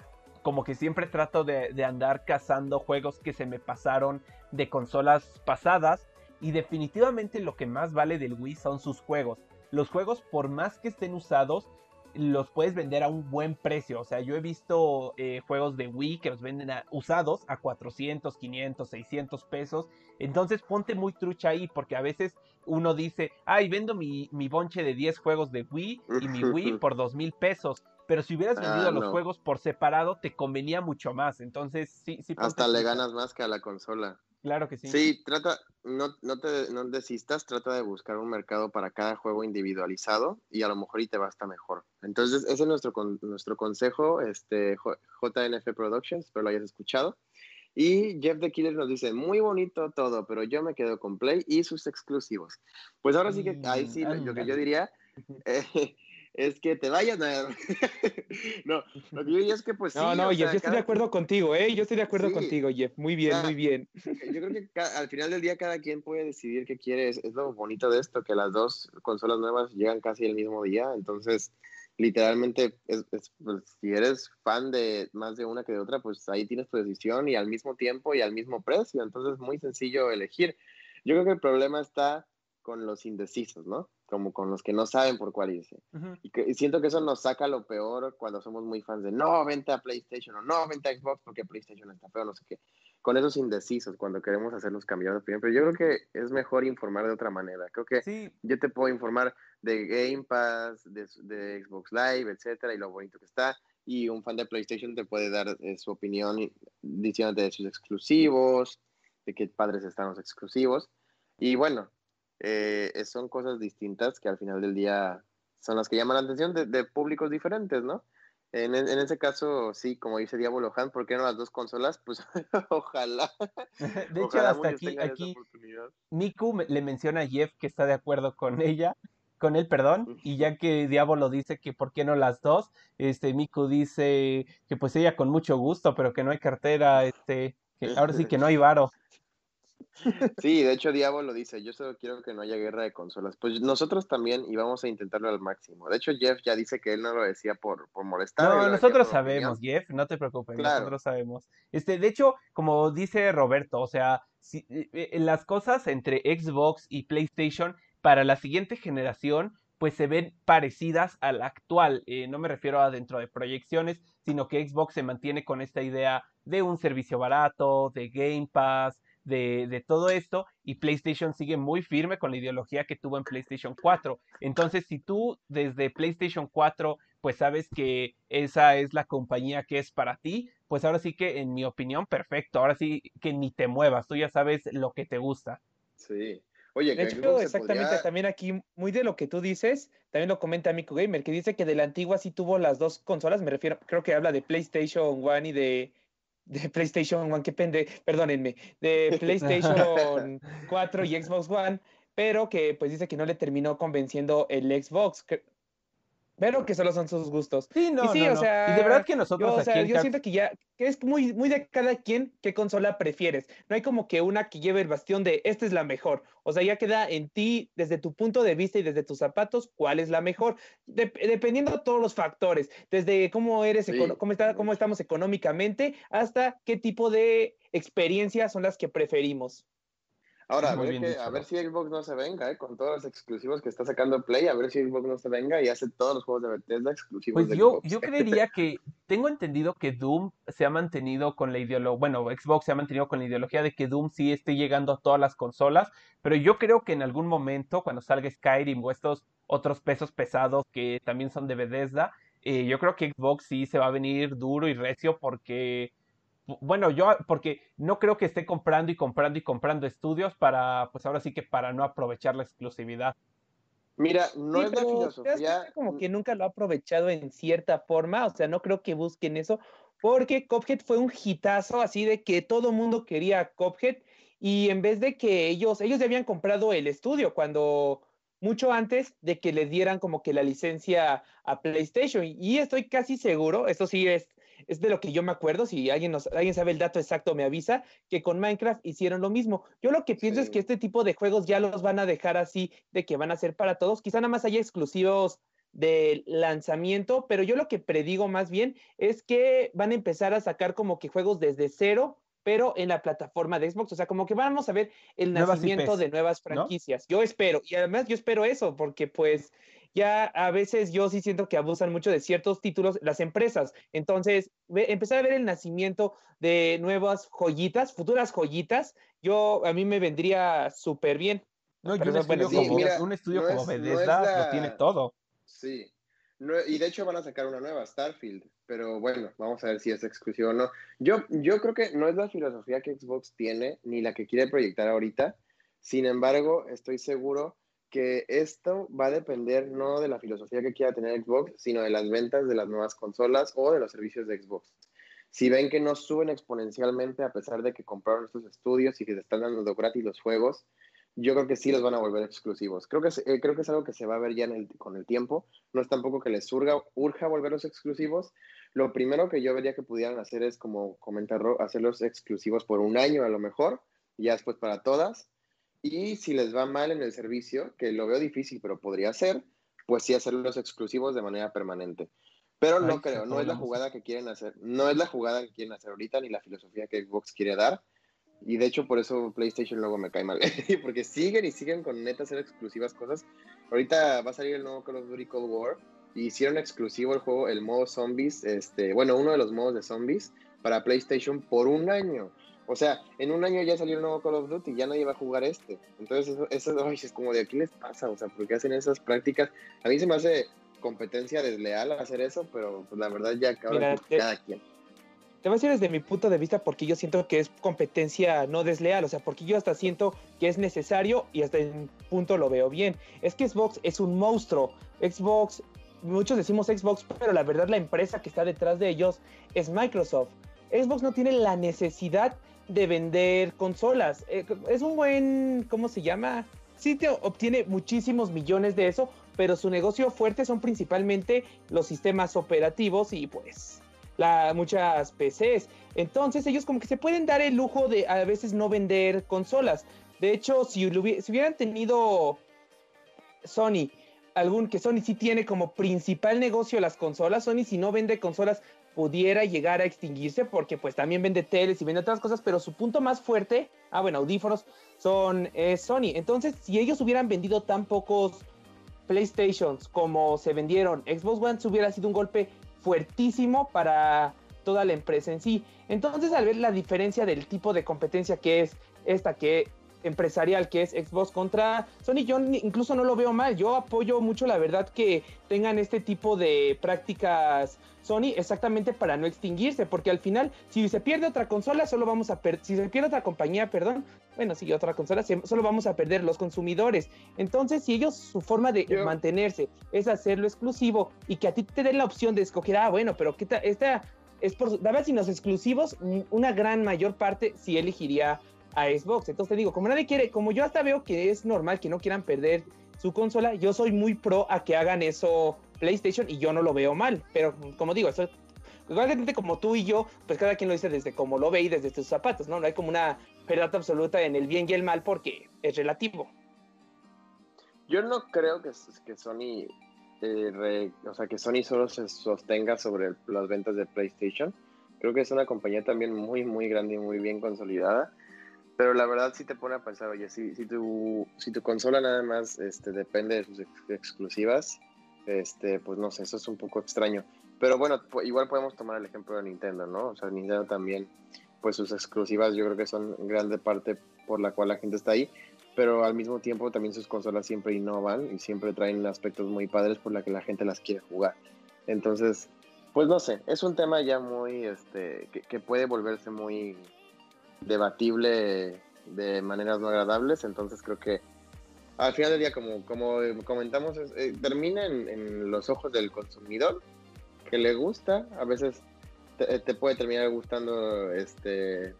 Speaker 1: como que siempre trato de, andar cazando juegos que se me pasaron de consolas pasadas y definitivamente lo que más vale del Wii son sus juegos. Los juegos por más que estén usados los puedes vender a un buen precio. O sea, yo he visto eh, juegos de Wii que los venden usados a 400, 500, 600 pesos. Entonces ponte muy trucha ahí porque a veces uno dice, ay, vendo mi, mi bonche de 10 juegos de Wii y mi Wii por 2 mil pesos pero si hubieras vendido ah, los juegos por separado, te convenía mucho más. Entonces, sí, sí.
Speaker 2: Hasta le ganas más que a la consola.
Speaker 1: Claro que sí.
Speaker 2: Sí, trata, no, no te no desistas, trata de buscar un mercado para cada juego individualizado y a lo mejor y te va hasta mejor. Entonces, ese es nuestro, nuestro consejo, este, JNF Productions, espero lo hayas escuchado. Y Jeff the Killer nos dice, muy bonito todo, pero yo me quedo con Play y sus exclusivos. Pues ahora sí que, ahí sí, lo que yo diría, eh, es que te vayan a... no, lo que yo diría es que pues
Speaker 3: No,
Speaker 2: sí,
Speaker 3: no, Jeff,
Speaker 2: sea,
Speaker 3: yo estoy
Speaker 2: cada
Speaker 3: de acuerdo contigo, ¿eh? Yo estoy de acuerdo
Speaker 2: Sí.
Speaker 3: contigo, Jeff. Muy bien, muy bien.
Speaker 2: Yo creo que al final del día cada quien puede decidir qué quiere. Es, es lo bonito de esto, que las dos consolas nuevas llegan casi el mismo día. Entonces, literalmente, es, es, pues, si eres fan de más de una que de otra, pues ahí tienes tu decisión y al mismo tiempo y al mismo precio. Entonces, es muy sencillo elegir. Yo creo que el problema está con los indecisos, ¿no? Como con los que no saben por cuál irse.
Speaker 1: Ujú.
Speaker 2: Y, que- siento que eso nos saca lo peor cuando somos muy fans de no, vente a PlayStation o no, vente a Xbox porque PlayStation está feo, no sé qué. Con esos indecisos, cuando queremos hacernos cambiar de opinión. Pero yo creo que es mejor informar de otra manera. Creo que
Speaker 1: Sí,
Speaker 2: yo te puedo informar de Game Pass, de, de Xbox Live, etcétera, y lo bonito que está. Y un fan de PlayStation te puede dar eh, su opinión diciéndote de sus exclusivos, de qué padres están los exclusivos. Y bueno, eh, son cosas distintas que al final del día son las que llaman la atención de, de públicos diferentes, ¿no? En, en ese caso, sí, como dice Diablo Han, ¿por qué no las dos consolas? Pues ojalá.
Speaker 1: de hecho,
Speaker 2: ojalá
Speaker 1: hasta aquí, aquí. Miku me- le menciona a Jeff que está de acuerdo con ella, con él, perdón, y ya que Diablo dice que por qué no las dos, este Miku dice que pues ella con mucho gusto, pero que no hay cartera, este, que ahora sí que no hay varo.
Speaker 2: Sí, de hecho Diablo lo dice, yo solo quiero que no haya guerra de consolas. Pues nosotros también y vamos a intentarlo al máximo. De hecho Jeff ya dice que él no lo decía por, por molestar.
Speaker 1: No, nosotros sabemos, Jeff, no te preocupes,
Speaker 2: Claro.
Speaker 1: nosotros sabemos. Este, de hecho, como dice Roberto, o sea, si- eh, eh, las cosas entre Xbox y PlayStation para la siguiente generación, pues se ven parecidas a la actual. Eh, no me refiero a dentro de proyecciones, sino que Xbox se mantiene con esta idea de un servicio barato, de Game Pass, de, de todo esto, y PlayStation sigue muy firme con la ideología que tuvo en PlayStation 4. Entonces, si tú desde PlayStation 4 pues sabes que esa es la compañía que es para ti, pues ahora sí que en mi opinión, perfecto, ahora sí que ni te muevas, tú ya sabes lo que te gusta.
Speaker 2: Sí. Oye,
Speaker 3: De hecho, exactamente,
Speaker 2: podría-
Speaker 3: también aquí, muy de lo que tú dices, también lo comenta Mico Gamer, que dice que de la antigua sí tuvo las dos consolas, me refiero, creo que habla de PlayStation One y de, de PlayStation One, qué pende, perdónenme, de PlayStation 4 y Xbox One, pero que pues dice que no le terminó convenciendo el Xbox, que- pero que solo son sus gustos.
Speaker 1: Sí, no,
Speaker 3: Y sí,
Speaker 1: no,
Speaker 3: o
Speaker 1: no.
Speaker 3: sea,
Speaker 1: y de verdad que nosotros
Speaker 3: Yo, o
Speaker 1: aquí
Speaker 3: sea,
Speaker 1: en
Speaker 3: yo siento que ya, que es muy, muy de cada quien qué consola prefieres. No hay como que una que lleve el bastión de esta es la mejor. O sea, ya queda en ti, desde tu punto de vista y desde tus zapatos, cuál es la mejor. Dep- dependiendo de todos los factores, desde cómo eres,
Speaker 2: Sí,
Speaker 3: econo- cómo, está, cómo estamos económicamente, hasta qué tipo de experiencias son las que preferimos.
Speaker 2: Ahora, a ver, que- a ver si Xbox no se venga, ¿eh? Con todos los exclusivos que está sacando Play, a ver si Xbox no se venga y hace todos los juegos de Bethesda exclusivos
Speaker 1: Pues
Speaker 2: de
Speaker 1: yo,
Speaker 2: Xbox.
Speaker 1: yo creería que tengo entendido que Doom se ha mantenido con la ideología, bueno, Xbox se ha mantenido con la ideología de que Doom sí esté llegando a todas las consolas, pero yo creo que en algún momento, cuando salga Skyrim o estos otros pesos pesados que también son de Bethesda, eh, yo creo que Xbox sí se va a venir duro y recio porque, bueno, yo, porque no creo que esté comprando y comprando y comprando estudios para, pues ahora sí que para no aprovechar la exclusividad.
Speaker 2: Mira, no
Speaker 3: Sí,
Speaker 2: es la filosofía.
Speaker 3: cuenta como que nunca lo ha aprovechado en cierta forma, o sea, no creo que busquen eso, porque Cuphead fue un hitazo así de que todo el mundo quería Cuphead y en vez de que ellos, ellos ya habían comprado el estudio cuando mucho antes de que le dieran como que la licencia a PlayStation y estoy casi seguro, esto sí es es de lo que yo me acuerdo, si alguien, nos, alguien sabe el dato exacto me avisa, que con Minecraft hicieron lo mismo. Yo lo que pienso es que este tipo de juegos ya los van a dejar así, de que van a ser para todos. Quizá nada más haya exclusivos de lanzamiento, pero yo lo que predigo más bien es que van a empezar a sacar como que juegos desde cero, pero en la plataforma de Xbox. O sea, como que vamos a ver el
Speaker 1: Nuevas
Speaker 3: nacimiento
Speaker 1: IPs,
Speaker 3: de nuevas
Speaker 1: ¿no?
Speaker 3: franquicias. Yo espero, y además yo espero eso, porque pues ya a veces yo sí siento que abusan mucho de ciertos títulos las empresas. Entonces, ve- empezar a ver el nacimiento de nuevas joyitas, futuras joyitas, yo a mí me vendría súper bien.
Speaker 1: No, y
Speaker 3: Pero
Speaker 1: un
Speaker 3: bueno,
Speaker 1: estudio
Speaker 2: sí,
Speaker 1: como,
Speaker 2: mira,
Speaker 1: un estudio
Speaker 2: no
Speaker 1: como
Speaker 2: es- no es
Speaker 1: Bethesda
Speaker 2: la-
Speaker 1: lo tiene todo.
Speaker 2: Sí. Y de hecho van a sacar una nueva, Starfield. Pero bueno, vamos a ver si es exclusivo o no. Yo, yo creo que no es la filosofía que Xbox tiene, ni la que quiere proyectar ahorita. Sin embargo, estoy seguro que esto va a depender no de la filosofía que quiera tener Xbox, sino de las ventas de las nuevas consolas o de los servicios de Xbox. Si ven que no suben exponencialmente a pesar de que compraron estos estudios y que se están dando gratis los juegos, yo creo que sí los van a volver exclusivos. Creo que eh, creo que es algo que se va a ver ya con el tiempo. No es tampoco que les surga, urja volverlos exclusivos. Lo primero que yo vería que pudieran hacer es, como comentar, hacerlos exclusivos por un año a lo mejor, ya después para todas. Y si les va mal en el servicio, que lo veo difícil, pero podría ser, pues sí hacerlos exclusivos de manera permanente. Pero no creo, no es la jugada que quieren hacer, no es la jugada que quieren hacer ahorita, ni la filosofía que Xbox quiere dar. Y de hecho, por eso PlayStation luego me cae mal. Porque siguen y siguen con neta hacer exclusivas cosas. Ahorita va a salir el nuevo Call of Duty Cold War. Y hicieron exclusivo el juego, el modo zombies. Este, bueno, uno de los modos de zombies para PlayStation por un año. O sea, en un año ya salió el nuevo Call of Duty, ya nadie va a jugar este. Entonces, eso, es como de aquí les pasa, o sea, porque hacen esas prácticas. A mí se me hace competencia desleal hacer eso, pero pues la verdad ya cada, cada quien
Speaker 3: te voy a decir desde mi punto de vista porque yo siento que es competencia no desleal, o sea, porque yo hasta siento que es necesario y hasta un punto lo veo bien. Es que Xbox es un monstruo. Xbox, muchos decimos Xbox, pero la verdad la empresa que está detrás de ellos es Microsoft. Xbox no tiene la necesidad de vender consolas. Eh, es un buen, ¿cómo se llama? Te obtiene muchísimos millones de eso, pero su negocio fuerte son principalmente los sistemas operativos y pues la, muchas PCs. Entonces ellos como que se pueden dar el lujo de a veces no vender consolas. De hecho, si, si hubieran tenido Sony, algún que Sony sí tiene como principal negocio las consolas, Sony si no vende consolas pudiera llegar a extinguirse porque pues también vende teles y vende otras cosas, pero su punto más fuerte, ah bueno, audífonos, son Sony. Entonces, si ellos hubieran vendido tan pocos PlayStations como se vendieron Xbox One, hubiera sido un golpe fuertísimo para toda la empresa en sí. Entonces, al ver la diferencia del tipo de competencia que es esta, que empresarial que es Xbox contra Sony, yo incluso no lo veo mal. Yo apoyo mucho la verdad que tengan este tipo de prácticas Sony exactamente para no extinguirse, porque al final, si se pierde otra consola, solo vamos a perder, si se pierde otra compañía, perdón, bueno, si otra consola, solo vamos a perder los consumidores. Entonces, si ellos, su forma de mantenerse es hacerlo exclusivo y que a ti te den la opción de escoger, ah, bueno, pero ¿qué esta es por, daba si los exclusivos, una gran mayor parte sí elegiría a Xbox. Entonces te digo, como nadie quiere, como yo hasta veo que es normal que no quieran perder su consola, yo soy muy pro a que hagan eso PlayStation y yo no lo veo mal. Pero como digo, eso igualmente como tú y yo, pues cada quien lo dice desde cómo lo ve y desde sus zapatos, ¿no? No hay como una verdad absoluta en el bien y el mal porque es relativo.
Speaker 2: Yo no creo que, que Sony, eh, o sea, que Sony solo se sostenga sobre las ventas de PlayStation. Creo que es una compañía también muy, muy grande y muy bien consolidada. Pero la verdad sí te pone a pensar, oye, si, si, tu, si tu consola nada más este, depende de sus exclusivas, este, pues no sé, eso es un poco extraño. Pero bueno, igual podemos tomar el ejemplo de Nintendo, ¿no? O sea, Nintendo también, pues sus exclusivas yo creo que son grande parte por la cual la gente está ahí, pero al mismo tiempo también sus consolas siempre innovan y siempre traen aspectos muy padres por la que la gente las quiere jugar. Entonces, pues no sé, es un tema ya muy, este, que, que puede volverse muy debatible de maneras no agradables, entonces creo que al final del día, como, como comentamos, eh, termina en, los ojos del consumidor que le gusta, a veces te, te puede terminar gustando este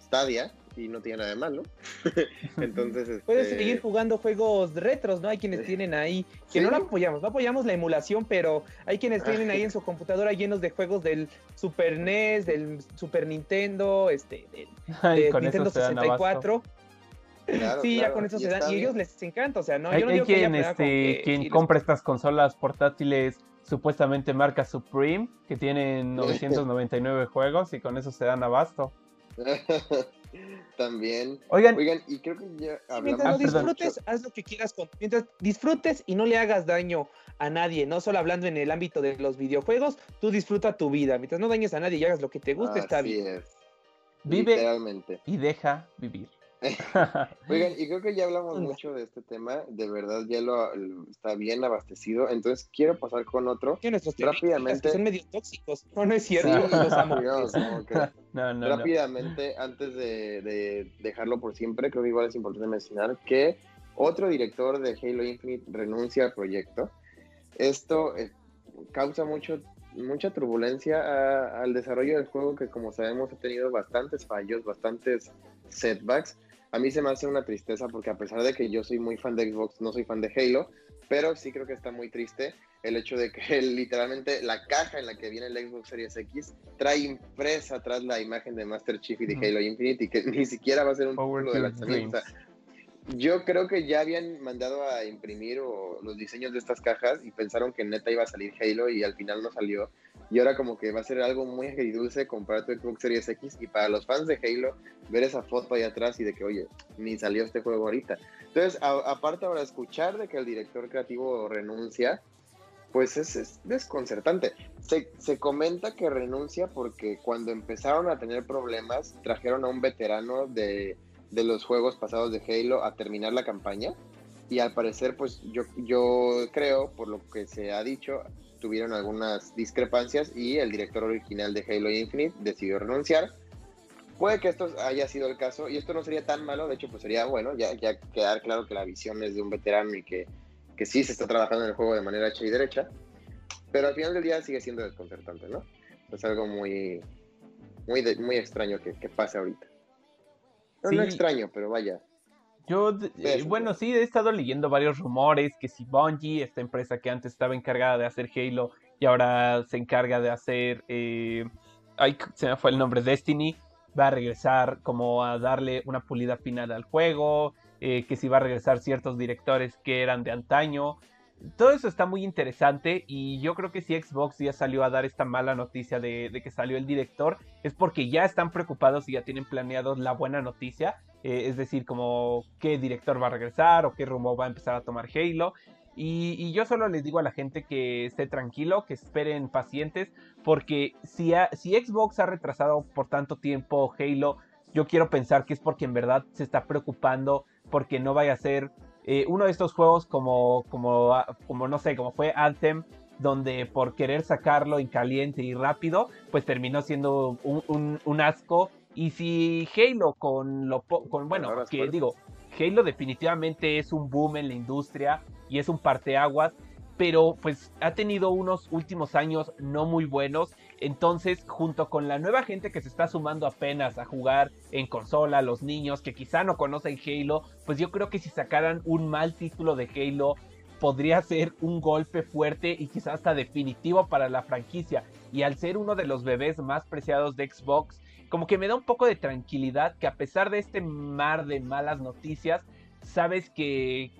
Speaker 2: Stadia, y no tiene nada de malo. Entonces,
Speaker 3: puedes este, seguir jugando juegos retros, ¿no? Hay quienes tienen ahí, que no lo apoyamos, no apoyamos la emulación, pero hay quienes tienen ahí en su computadora llenos de juegos del Super NES, del Super Nintendo, este, del, Nintendo 64. sí, ya con eso se dan. Y a ellos les encanta, o sea, no,
Speaker 1: hay, quien, este, quien compra estas consolas portátiles supuestamente marca Supreme, que tienen 999 juegos y con eso se dan abasto.
Speaker 2: También.
Speaker 3: Oigan, y creo que ya Mientras lo disfrutes, haz lo que quieras. Con... Mientras disfrutes y no le hagas daño a nadie, no solo hablando en el ámbito de los videojuegos, tú disfruta tu vida. Mientras no dañes a nadie y hagas lo que te guste, está bien.
Speaker 1: Vive y deja vivir.
Speaker 2: Oigan, y creo que ya hablamos mucho de este tema, de verdad ya lo, está bien abastecido, entonces quiero pasar con otro.
Speaker 3: rápidamente. son medio tóxicos, no, no es cierto,
Speaker 2: rápidamente, antes de, dejarlo por siempre, creo que igual es importante mencionar que otro director de Halo Infinite renuncia al proyecto. Esto eh, causa mucho mucha turbulencia al desarrollo del juego que como sabemos ha tenido bastantes fallos, bastantes setbacks a mí se me hace una tristeza porque a pesar de que yo soy muy fan de Xbox, no soy fan de Halo, pero sí creo que está muy triste el hecho de que literalmente la caja en la que viene el Xbox Series X trae impresa atrás la imagen de Master Chief y de Halo Infinite y que ni siquiera va a ser un título de lanzamiento. yo creo que ya habían mandado a imprimir los diseños de estas cajas y pensaron que neta iba a salir Halo y al final no salió. Y ahora como que va a ser algo muy agridulce comprar tu Xbox Series X y para los fans de Halo ver esa foto ahí atrás y de que, oye, ni salió este juego ahorita. Entonces, aparte ahora escuchar de que el director creativo renuncia, pues es, desconcertante. Se, se, comenta que renuncia porque cuando empezaron a tener problemas, trajeron a un veterano de, de, los juegos pasados de Halo a terminar la campaña. Y al parecer, pues yo, yo creo, por lo que se ha dicho, tuvieron algunas discrepancias y el director original de Halo Infinite decidió renunciar. Puede que esto haya sido el caso y esto no sería tan malo, de hecho, pues sería bueno, ya, ya quedar claro que la visión es de un veterano y que que sí se está trabajando en el juego de manera hecha y derecha, pero al final del día sigue siendo desconcertante, ¿no? Es algo muy, muy, muy extraño que, que pase ahorita. No, no extraño, pero vaya.
Speaker 1: Yo, eh, bueno, sí, he estado leyendo varios rumores que si Bungie, esta empresa que antes estaba encargada de hacer Halo y ahora se encarga de hacer, eh, ay, se me fue el nombre, Destiny, va a regresar como a darle una pulida final al juego, eh, que si va a regresar ciertos directores que eran de antaño. Todo eso está muy interesante y yo creo que si Xbox ya salió a dar esta mala noticia de, que salió el director es porque ya están preocupados y ya tienen planeado la buena noticia, eh, es decir, como qué director va a regresar o qué rumbo va a empezar a tomar Halo. Y, yo solo les digo a la gente que esté tranquilo, que esperen pacientes, porque si, si Xbox ha retrasado por tanto tiempo Halo, yo quiero pensar que es porque en verdad se está preocupando porque no vaya a ser eh, uno de estos juegos como, como, ah, como, no sé, como fue Anthem, donde por querer sacarlo en caliente y rápido, pues terminó siendo un, asco. Y si Halo con lo, con, bueno, que digo, Halo definitivamente es un boom en la industria y es un parteaguas, pero pues ha tenido unos últimos años no muy buenos. Entonces, junto con la nueva gente que se está sumando apenas a jugar en consola, los niños que quizá no conocen Halo, pues yo creo que si sacaran un mal título de Halo, podría ser un golpe fuerte y quizás hasta definitivo para la franquicia. Y al ser uno de los bebés más preciados de Xbox, como que me da un poco de tranquilidad que a pesar de este mar de malas noticias, sabes que,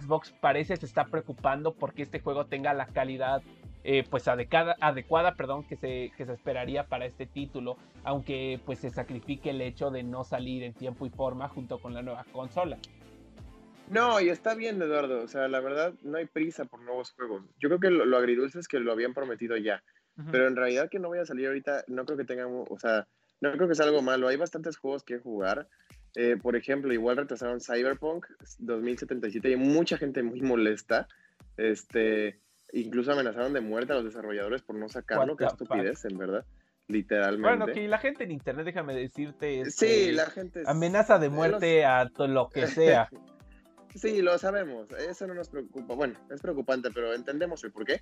Speaker 1: Xbox parece se está preocupando porque este juego tenga la calidad eh, pues adecuada, adecuada perdón, que se, que se esperaría para este título, aunque pues se sacrifique el hecho de no salir en tiempo y forma junto con la nueva consola.
Speaker 2: No, y está bien, Eduardo. O sea, la verdad, no hay prisa por nuevos juegos. Yo creo que lo, agridulce es que lo habían prometido ya. Pero en realidad que no voy a salir ahorita, no creo que tengan, o sea, no creo que sea algo malo. Hay bastantes juegos que jugar. Eh, por ejemplo, igual retrasaron Cyberpunk 2077 y hay mucha gente muy molesta. Este, incluso amenazaron de muerte a los desarrolladores por no sacarlo. Qué estupidez, en verdad. Literalmente.
Speaker 1: Bueno, que la gente en internet, déjame decirte.
Speaker 2: sí, la gente.
Speaker 1: Amenaza de muerte a todo lo que sea.
Speaker 2: sí, lo sabemos. Eso no nos preocupa. Bueno, es preocupante, pero entendemos el por qué.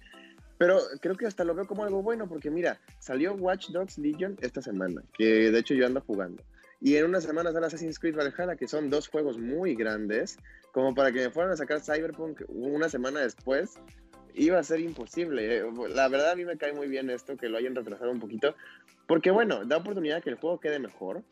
Speaker 2: Pero creo que hasta lo veo como algo bueno, porque mira, salió Watch Dogs Legion esta semana, que de hecho yo ando jugando. Y en unas semanas sale Assassin's Creed Valhalla, que son dos juegos muy grandes, como para que me fueran a sacar Cyberpunk una semana después, iba a ser imposible. La verdad a mí me cae muy bien esto, que lo hayan retrasado un poquito, porque bueno, da oportunidad que el juego quede mejor.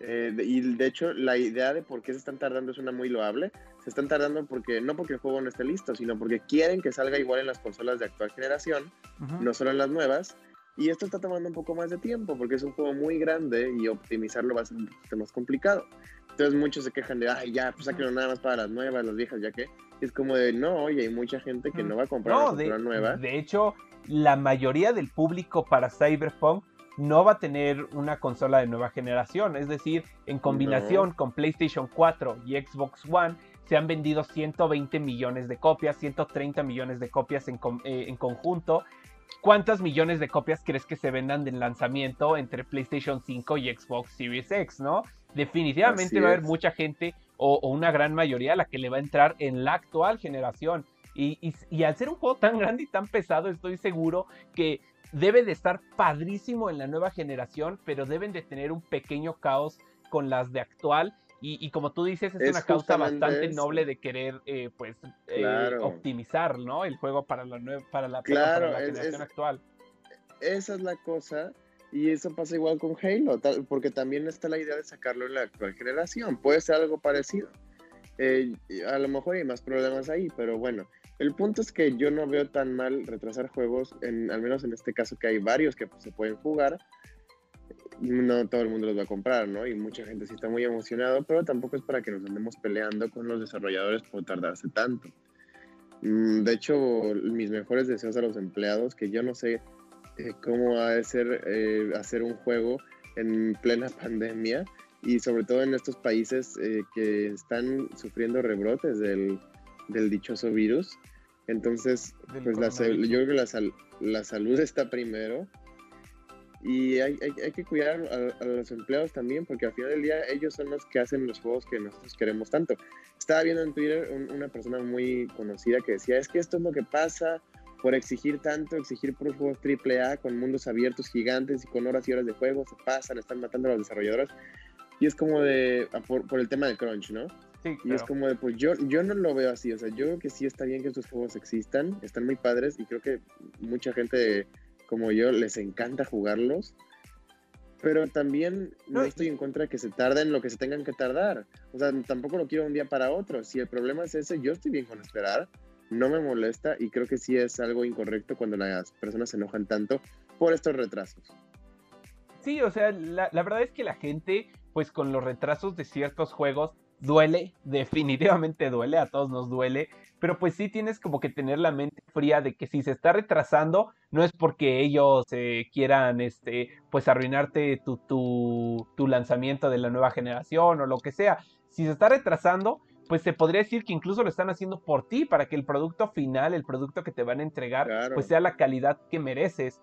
Speaker 2: Eh, y de hecho, la idea de por qué se están tardando es una muy loable. Se están tardando porque no porque el juego no esté listo, sino porque quieren que salga igual en las consolas de actual generación, no solo en las nuevas. Y esto está tomando un poco más de tiempo porque es un juego muy grande y optimizarlo va a ser un poquito más complicado. Entonces muchos se quejan de, ay, ya, pues sáquenlo nada más para las nuevas, las viejas, ya que es como de, no, oye, hay mucha gente que no va a comprar una consola nueva.
Speaker 1: De hecho, la mayoría del público para Cyberpunk no va a tener una consola de nueva generación. Es decir, en combinación con PlayStation 4 y Xbox One, se han vendido 120 millones de copias, 130 millones de copias en, eh, en conjunto. ¿cuántas millones de copias crees que se vendan del lanzamiento entre PlayStation 5 y Xbox Series X, no? Definitivamente va a haber mucha gente o, una gran mayoría la que le va a entrar en la actual generación. Y, al ser un juego tan grande y tan pesado, estoy seguro que debe de estar padrísimo en la nueva generación, pero deben de tener un pequeño caos con las de actual. Y, como tú dices, es, una causa bastante noble de querer, eh, pues, eh, optimizar, ¿no? El juego para la, para la,
Speaker 2: claro,
Speaker 1: generación actual.
Speaker 2: Esa es la cosa. Y eso pasa igual con Halo, porque también está la idea de sacarlo en la actual generación. Puede ser algo parecido. Eh, a lo mejor hay más problemas ahí, pero bueno. El punto es que yo no veo tan mal retrasar juegos, en, al menos en este caso que hay varios que se pueden jugar, no todo el mundo los va a comprar, ¿no? Y mucha gente sí está muy emocionado, pero tampoco es para que nos andemos peleando con los desarrolladores por tardarse tanto. Mm, de hecho, mis mejores deseos a los empleados, que yo no sé eh, cómo va a ser eh, hacer un juego en plena pandemia y sobre todo en estos países eh, que están sufriendo rebrotes del, del dichoso virus. Entonces, pues la, yo creo que la, la salud está primero y hay, hay, que cuidar a, los empleados también, porque al final del día ellos son los que hacen los juegos que nosotros queremos tanto. Estaba viendo en Twitter una persona muy conocida que decía, es que esto es lo que pasa por exigir tanto, exigir por juegos AAA con mundos abiertos gigantes y con horas y horas de juego, se pasan, están matando a los desarrolladores. Y es como de, por, por el tema del crunch, ¿no? Sí, Y es como de, pues yo, yo no lo veo así, o sea, yo creo que sí está bien que estos juegos existan, están muy padres y creo que mucha gente como yo les encanta jugarlos, pero también no, estoy en contra de que se tarden lo que se tengan que tardar. O sea, tampoco lo quiero un día para otro. Si el problema es ese, yo estoy bien con esperar, no me molesta y creo que sí es algo incorrecto cuando las personas se enojan tanto por estos retrasos.
Speaker 1: Sí, o sea, la, verdad es que la gente, pues con los retrasos de ciertos juegos, duele, definitivamente duele, a todos nos duele, pero pues sí tienes como que tener la mente fría de que si se está retrasando, no es porque ellos quieran, este, pues arruinarte tu, tu lanzamiento de la nueva generación o lo que sea. Si se está retrasando, pues se podría decir que incluso lo están haciendo por ti, para que el producto final, el producto que te van a entregar, pues sea la calidad que mereces.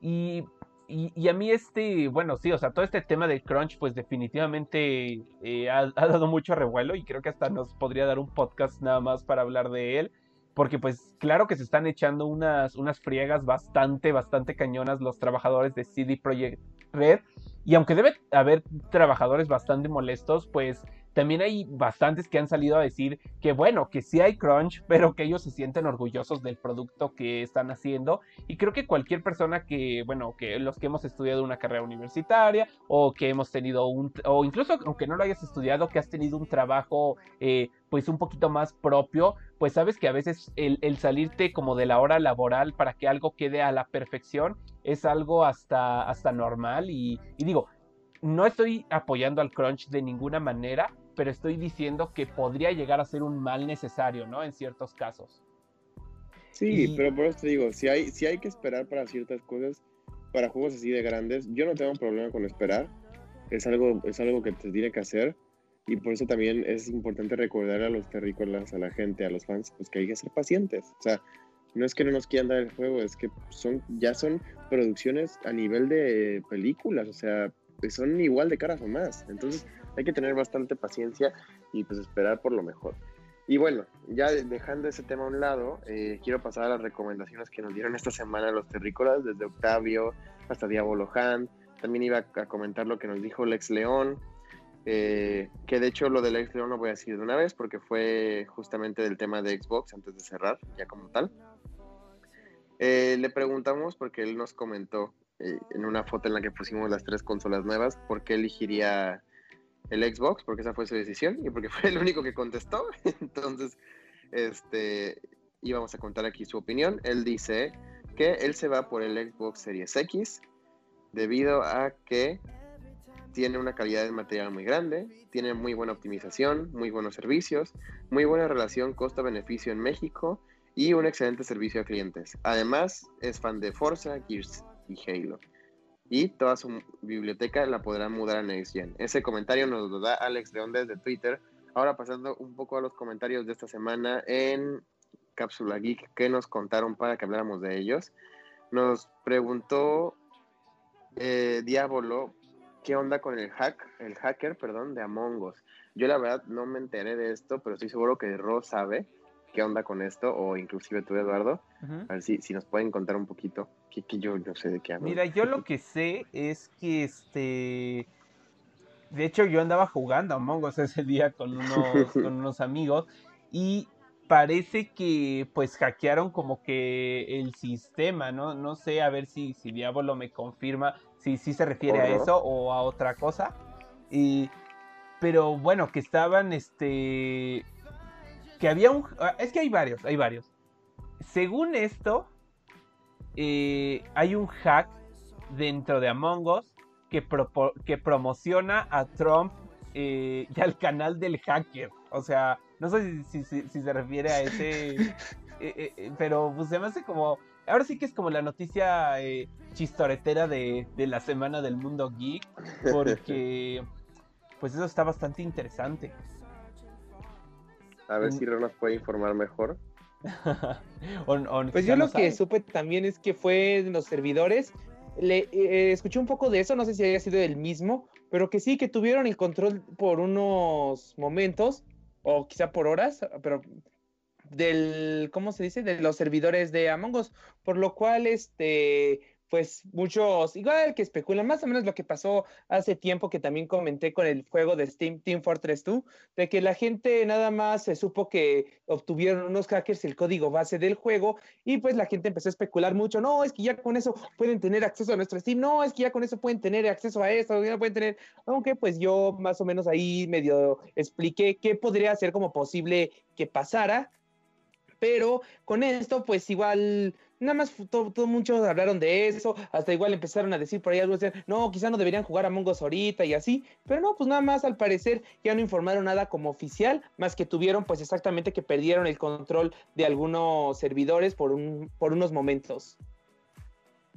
Speaker 1: Y y, a mí este, bueno, sí, o sea, todo este tema del crunch, pues definitivamente eh, ha, dado mucho revuelo y creo que hasta nos podría dar un podcast nada más para hablar de él. Porque pues claro que se están echando unas, unas friegas bastante, bastante cañonas los trabajadores de CD Projekt Red. Y aunque debe haber trabajadores bastante molestos, pues también hay bastantes que han salido a decir que bueno, que sí hay crunch, pero que ellos se sienten orgullosos del producto que están haciendo. Y creo que cualquier persona que, bueno, que los que hemos estudiado una carrera universitaria o que hemos tenido un, o incluso aunque no lo hayas estudiado, que has tenido un trabajo eh, pues un poquito más propio, pues sabes que a veces el, salirte como de la hora laboral para que algo quede a la perfección es algo hasta, hasta normal. y digo, no estoy apoyando al crunch de ninguna manera, pero estoy diciendo que podría llegar a ser un mal necesario, ¿no? En ciertos casos.
Speaker 2: Sí, pero por eso te digo, si hay, si hay que esperar para ciertas cosas, para juegos así de grandes, yo no tengo un problema con esperar. Es algo, es algo que te tiene que hacer. Y por eso también es importante recordar a los terrícolas, a la gente, a los fans, pues que hay que ser pacientes. O sea, no es que no nos quieran dar el juego, es que son, ya son producciones a nivel de películas, o sea, son igual de caras o más. Entonces hay que tener bastante paciencia y pues esperar por lo mejor. Y bueno, ya dejando ese tema a un lado, eh, quiero pasar a las recomendaciones que nos dieron esta semana los terrícolas, desde Octavio hasta Diablo Han. También iba a comentar lo que nos dijo Lex León, eh, que de hecho lo de Lex León lo voy a decir de una vez porque fue justamente del tema de Xbox antes de cerrar, ya como tal. Eh, le preguntamos porque él nos comentó en una foto en la que pusimos las tres consolas nuevas por qué elegiría el Xbox, porque esa fue su decisión y porque fue el único que contestó. Entonces, este, íbamos a contar aquí su opinión. Él dice que él se va por el Xbox Series X debido a que tiene una calidad de material muy grande, tiene muy buena optimización, muy buenos servicios, muy buena relación costo-beneficio en México y un excelente servicio a clientes. Además, es fan de Forza, Gears y Halo y toda su biblioteca la podrán mudar a Next Gen. Ese comentario nos lo da Alex León desde Twitter. Ahora pasando un poco a los comentarios de esta semana en Cápsula Geek, ¿qué nos contaron para que habláramos de ellos? Nos preguntó eh, Diablo, ¿qué onda con el hack, el hacker, perdón, de Among Us? Yo la verdad no me enteré de esto, pero estoy seguro que Ro sabe qué onda con esto, o inclusive tú, Eduardo. A ver si, si nos pueden contar un poquito, que, yo no sé de qué hablo.
Speaker 1: Mira, yo lo que sé es que este... de hecho, yo andaba jugando a Among Us ese día con unos, con unos amigos y parece que pues hackearon como que el sistema, ¿no? No sé, a ver si, si Diablo me confirma si, si se refiere a eso o a otra cosa. Y, pero bueno, que estaban, este, que había un, ah, es que hay varios, hay varios. Según esto, eh, hay un hack dentro de Among Us que, que promociona a Trump eh, y al canal del hacker. O sea, no sé si, se refiere a ese. Eh, eh, pero pues se me hace como. Ahora sí que es como la noticia chistoretera de, la semana del mundo geek. Porque. Pues eso está bastante interesante.
Speaker 2: A ver si nos puede informar mejor.
Speaker 3: pues yo lo que supe también es que fue en los servidores le eh, escuché un poco de eso, no sé si haya sido el mismo, pero que sí, que tuvieron el control por unos momentos, o quizá por horas, pero del, ¿cómo se dice? De los servidores de Among Us, por lo cual, este, pues muchos, igual que especulan, más o menos lo que pasó hace tiempo que también comenté con el juego de Steam Team Fortress 2, de que la gente nada más se supo que obtuvieron unos hackers el código base del juego y pues la gente empezó a especular mucho, no, es que ya con eso pueden tener acceso a nuestro Steam, no, es que ya con eso pueden tener acceso a esto, ya pueden tener, aunque pues yo más o menos ahí medio expliqué qué podría ser como posible que pasara, pero con esto pues igual nada más todo, muchos hablaron de eso, hasta igual empezaron a decir por ahí algo, no, quizá no deberían jugar a Mongos ahorita y así, pero no, pues nada más al parecer ya no informaron nada como oficial, más que tuvieron pues exactamente que perdieron el control de algunos servidores por, un, por unos momentos.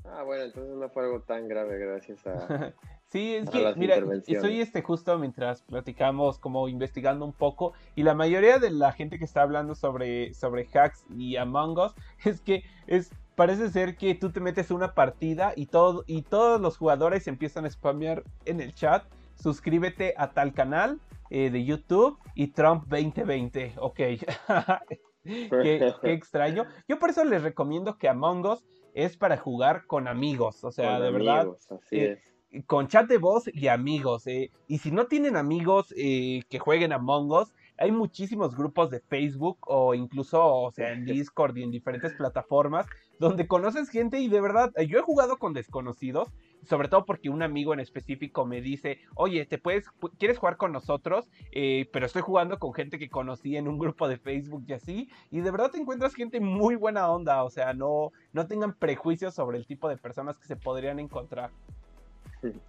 Speaker 2: Ah, bueno, entonces no fue algo tan grave gracias a...
Speaker 1: Sí, es que, mira, estoy este justo mientras platicamos, como investigando un poco, y la mayoría de la gente que está hablando sobre, sobre hacks y Among Us es que es, parece ser que tú te metes una partida y, todo, y todos los jugadores empiezan a spamear en el chat, suscríbete a tal canal eh, de YouTube y Trump 2020, ok. qué, extraño. Yo por eso les recomiendo que Among Us es para jugar con amigos, o sea, de verdad. Así eh, es con chat de voz y amigos. Eh. Y si no tienen amigos eh, que jueguen Among Us, hay muchísimos grupos de Facebook o incluso, o sea, en Discord y en diferentes plataformas donde conoces gente y de verdad, yo he jugado con desconocidos, sobre todo porque un amigo en específico me dice, oye, ¿te puedes, quieres jugar con nosotros? pero estoy jugando con gente que conocí en un grupo de Facebook y así, y de verdad te encuentras gente muy buena onda, o sea, no, no tengan prejuicios sobre el tipo de personas que se podrían encontrar.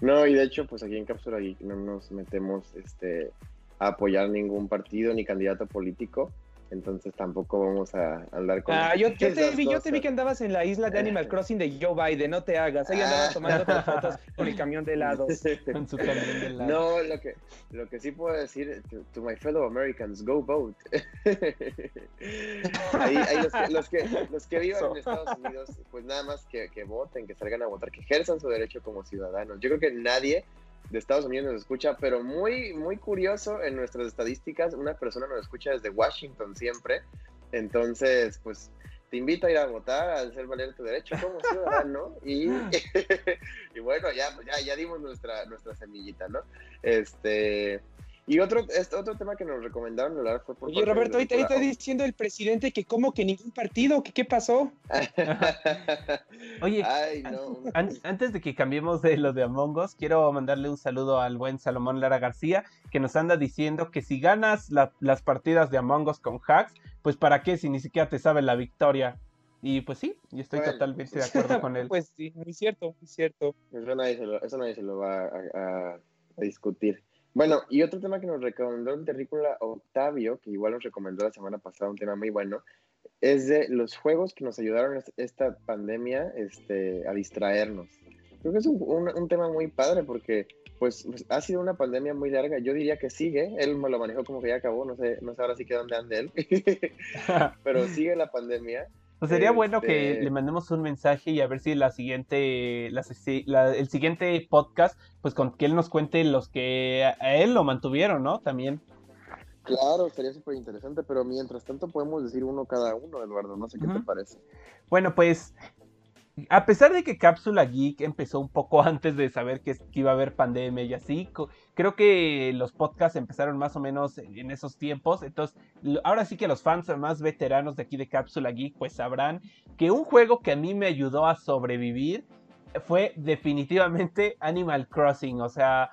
Speaker 2: No, y de hecho, pues aquí en Cápsula Geek no nos metemos este, a apoyar ningún partido ni candidato político entonces tampoco vamos a andar con.
Speaker 3: Ah, yo, te vi, yo te vi que andabas en la isla de Animal Crossing de Joe Biden, no te hagas. Ahí andabas ah. tomando fotos con el camión de helados.
Speaker 1: con su camión de helados.
Speaker 2: No, lo que, lo que sí puedo decir, to, my fellow Americans, go vote. ahí, los, que, los, que, los que vivan en Estados Unidos, pues nada más que, que voten, que salgan a votar, que ejerzan su derecho como ciudadanos. Yo creo que nadie de Estados Unidos nos escucha, pero muy, muy curioso en nuestras estadísticas, una persona nos escucha desde Washington siempre. Entonces, pues te invito a ir a votar, a hacer valer tu derecho como ciudadano. y, y bueno, ya, ya, ya dimos nuestra, nuestra semillita, ¿no? Este, y otro, este, otro tema que nos recomendaron hablar fue por.
Speaker 3: Oye, Roberto, ahorita está diciendo el presidente que, como que ningún partido? que ¿Qué pasó?
Speaker 1: Oye, antes de que cambiemos de lo de Among Us, quiero mandarle un saludo al buen Salomón Lara García, que nos anda diciendo que si ganas las partidas de Among Us con hacks, pues para qué si ni siquiera te sabe la victoria. Y pues sí, y estoy totalmente de acuerdo con él.
Speaker 3: pues sí, muy cierto, muy cierto.
Speaker 2: Eso nadie se lo, eso nadie se lo va a discutir. Bueno, y otro tema que nos recomendó el terrícola Octavio, que igual nos recomendó la semana pasada, un tema muy bueno, es de los juegos que nos ayudaron esta pandemia este, a distraernos. Creo que es un, tema muy padre porque pues, pues, ha sido una pandemia muy larga. Yo diría que sigue. Él me lo manejó como que ya acabó. No sé, no sé ahora sí que dónde anda él. Pero sigue la pandemia.
Speaker 1: Pues sería bueno que este le mandemos un mensaje y a ver si la siguiente, el siguiente podcast, pues con que él nos cuente los que a él lo mantuvieron, ¿no? También.
Speaker 2: Claro, sería súper interesante, pero mientras tanto podemos decir uno cada uno, Eduardo, no sé qué te parece.
Speaker 1: Bueno, pues a pesar de que Cápsula Geek empezó un poco antes de saber que, iba a haber pandemia y así, creo que los podcasts empezaron más o menos en esos tiempos. Entonces, ahora sí que los fans más veteranos de aquí de Cápsula Geek, pues sabrán que un juego que a mí me ayudó a sobrevivir fue definitivamente Animal Crossing. O sea,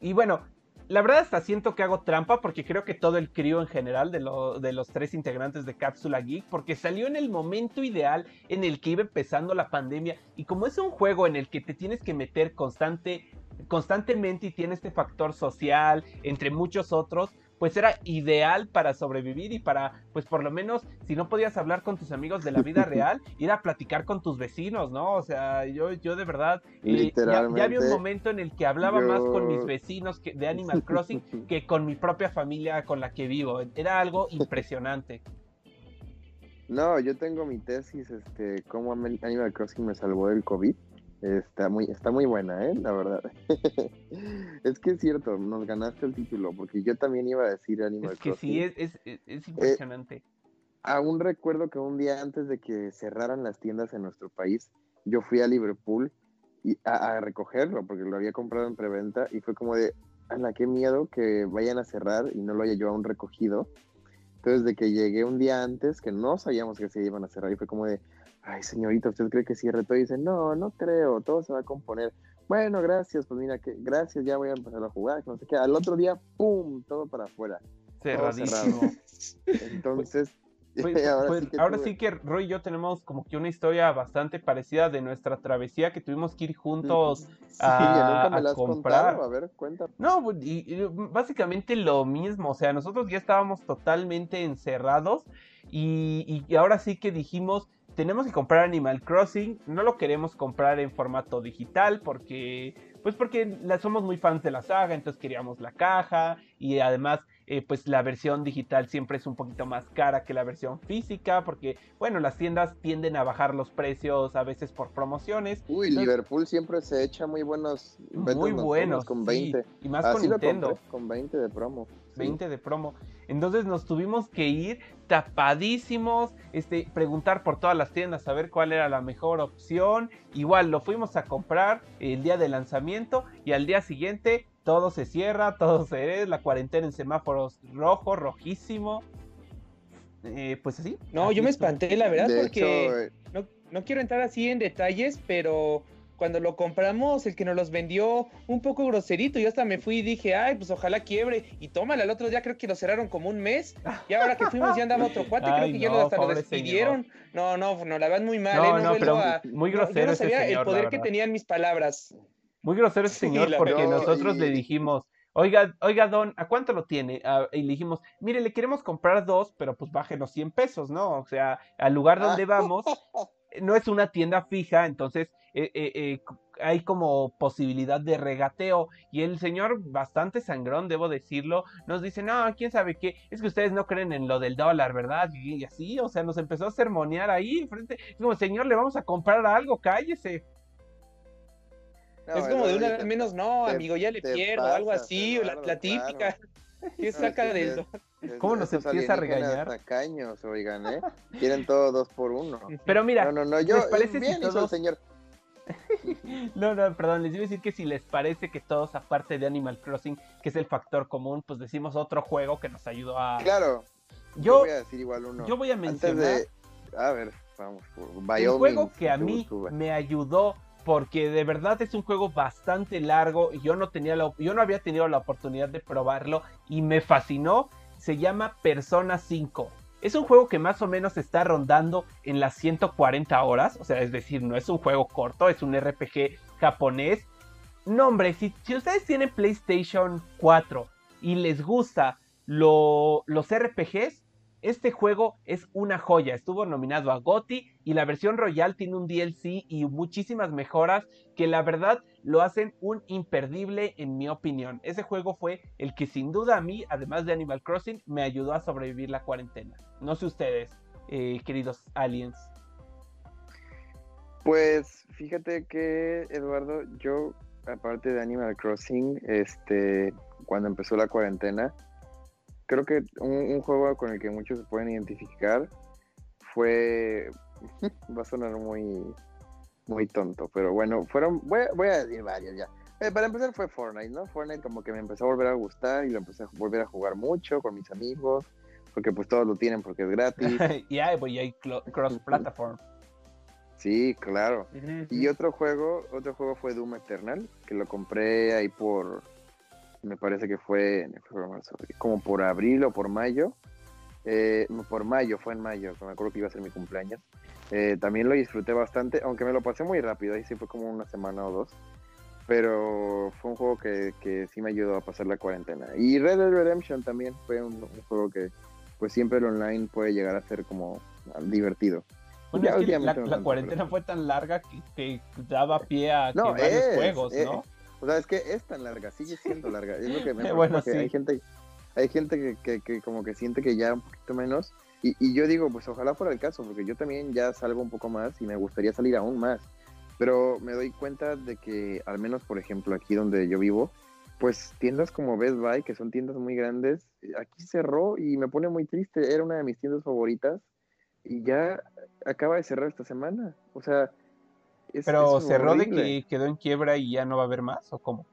Speaker 1: y bueno, la verdad hasta siento que hago trampa porque creo que todo el crío en general de, los tres integrantes de Cápsula Geek, porque salió en el momento ideal en el que iba empezando la pandemia y como es un juego en el que te tienes que meter constante, constantemente y tiene este factor social, entre muchos otros, pues era ideal para sobrevivir y para, pues por lo menos, si no podías hablar con tus amigos de la vida real, ir a platicar con tus vecinos, ¿no? O sea, yo, yo de verdad, eh, ya, había un momento en el que hablaba más con mis vecinos que, de Animal Crossing que con mi propia familia con la que vivo. Era algo impresionante.
Speaker 2: No, yo tengo mi tesis, este, cómo Animal Crossing me salvó del COVID. Está muy, está muy buena, ¿eh? La verdad. es que es cierto, nos ganaste el título, porque yo también iba a decir Animal
Speaker 1: Es que sí, es, es, es impresionante.
Speaker 2: aún recuerdo que un día antes de que cerraran las tiendas en nuestro país, yo fui a Liverpool y a, recogerlo, porque lo había comprado en preventa, y fue como de, ala, qué miedo que vayan a cerrar y no lo haya yo aún recogido. Entonces, de que llegué un día antes, que no sabíamos que se iban a cerrar, y fue como de, ay señorita, ¿usted cree que cierre todo? Y dice, no, no creo, todo se va a componer. Bueno, gracias, pues mira, que gracias, ya voy a empezar a jugar, no sé qué. Al otro día, ¡pum! Todo para afuera.
Speaker 1: Cerradísimo.
Speaker 2: Entonces,
Speaker 1: pues, pues, ahora, sí, que Roy y yo tenemos como que una historia bastante parecida de nuestra travesía que tuvimos que ir juntos a, comprar.
Speaker 2: A ver, cuenta.
Speaker 1: No, pues, y, básicamente lo mismo. O sea, nosotros ya estábamos totalmente encerrados y, y ahora sí que dijimos, tenemos que comprar Animal Crossing, no lo queremos comprar en formato digital porque, pues porque somos muy fans de la saga, entonces queríamos la caja y además, eh, pues la versión digital siempre es un poquito más cara que la versión física porque, bueno, las tiendas tienden a bajar los precios a veces por promociones.
Speaker 2: Uy, Liverpool siempre se echa muy buenos,
Speaker 1: muy buenos, con 20 y más con Nintendo,
Speaker 2: con 20 de promo.
Speaker 1: 20 de promo. Entonces nos tuvimos que ir tapadísimos, este, preguntar por todas las tiendas, a ver cuál era la mejor opción. Igual lo fuimos a comprar el día de lanzamiento y al día siguiente todo se cierra, todo se la cuarentena en semáforos rojo, rojísimo. Eh, pues así.
Speaker 3: No, yo me espanté, la verdad, porque eh, no, no quiero entrar así en detalles, pero cuando lo compramos, el que nos los vendió un poco groserito, yo hasta me fui y dije, ay, pues ojalá quiebre. Y tómala, el otro día creo que lo cerraron como un mes. Y ahora que fuimos ya andaba otro cuate, creo que ya lo, hasta lo despidieron. No, no, no, la verdad muy mal.
Speaker 1: No, ¿eh? no, pero muy grosero. yo no sabía
Speaker 3: el poder que tenían mis palabras.
Speaker 1: Muy grosero ese señor, porque nosotros le dijimos, Oiga, oiga, don, ¿a cuánto lo tiene? Ah, y le dijimos, mire, le queremos comprar dos, pero pues bájenos 100 pesos, ¿no? O sea, al lugar donde vamos, no es una tienda fija, entonces eh, eh, eh, hay como posibilidad de regateo. Y el señor, bastante sangrón, debo decirlo, nos dice, no, quién sabe qué, es que ustedes no creen en lo del dólar, ¿verdad? Y, así, o sea, nos empezó a sermonear ahí frente. Es como, señor, le vamos a comprar algo, cállese.
Speaker 3: es como de una vez menos, no, amigo, ya le pierdo, algo así, la, típica. ¿Qué saca del
Speaker 1: ¿Cómo nos empieza a regañar?
Speaker 2: Tacaños, oigan, ¿eh? Quieren todo dos por uno.
Speaker 1: Pero mira,
Speaker 2: no, no, no, yo, parece bien si señor.
Speaker 1: no, no, perdón, les iba a decir que si les parece que todos, aparte de Animal Crossing, que es el factor común, pues decimos otro juego que nos ayudó a.
Speaker 2: Claro. Yo, voy a decir igual uno.
Speaker 1: Yo voy a mencionar.
Speaker 2: A ver, vamos.
Speaker 1: un juego que a mí me ayudó porque de verdad es un juego bastante largo yo no tenía la, yo no había tenido la oportunidad de probarlo y me fascinó. Se llama Persona 5. Es un juego que más o menos está rondando en las 140 horas, o sea, es decir, no es un juego corto, es un RPG japonés. No, hombre, si, ustedes tienen PlayStation 4 y les gusta los RPGs, este juego es una joya. Estuvo nominado a GOTY y la versión Royal tiene un DLC y muchísimas mejoras que la verdad lo hacen un imperdible en mi opinión. Ese juego fue el que sin duda a mí, además de Animal Crossing, me ayudó a sobrevivir la cuarentena. No sé ustedes, eh, queridos aliens.
Speaker 2: Pues fíjate que Eduardo, yo aparte de Animal Crossing, este, cuando empezó la cuarentena, creo que un, juego con el que muchos se pueden identificar fue, va a sonar muy, muy tonto, pero bueno, fueron, voy, a- voy a decir varios ya. Eh, para empezar fue Fortnite, ¿no? Fortnite como que me empezó a volver a gustar y lo empecé a volver a jugar mucho con mis amigos, porque pues todos lo tienen porque es gratis.
Speaker 1: y hay, pues, y hay cross-platform.
Speaker 2: Sí, claro. Y otro juego, otro juego fue Doom Eternal, que lo compré ahí por, me parece que fue marzo, como por abril o por mayo. Eh, por mayo, fue en mayo, me acuerdo que iba a ser mi cumpleaños. Eh, también lo disfruté bastante, aunque me lo pasé muy rápido, ahí sí fue como una semana o dos. Pero fue un juego que, que sí me ayudó a pasar la cuarentena. Y Red Dead Redemption también fue un, un juego que pues siempre el online puede llegar a ser como divertido.
Speaker 1: Bueno,
Speaker 2: Ya
Speaker 1: es que la,
Speaker 2: no
Speaker 1: cuarentena fue tan larga que, que daba pie a que varios
Speaker 2: es,
Speaker 1: juegos,
Speaker 2: es-
Speaker 1: ¿no?
Speaker 2: O sea, es que es tan larga, sigue siendo larga. Es lo que me
Speaker 1: Bueno, sí.
Speaker 2: hay gente, hay gente que, que- que como que siente que ya un poquito menos. Y, y yo digo, pues ojalá fuera el caso, porque yo también ya salgo un poco más y me gustaría salir aún más. Pero me doy cuenta de que, al menos por ejemplo aquí donde yo vivo, pues tiendas como Best Buy, que son tiendas muy grandes, aquí cerró y me pone muy triste. Era una de mis tiendas favoritas y ya acaba de cerrar esta semana. O sea, es,
Speaker 1: Pero
Speaker 2: es
Speaker 1: cerró de que quedó en quiebra y ya no va a haber más, ¿o cómo?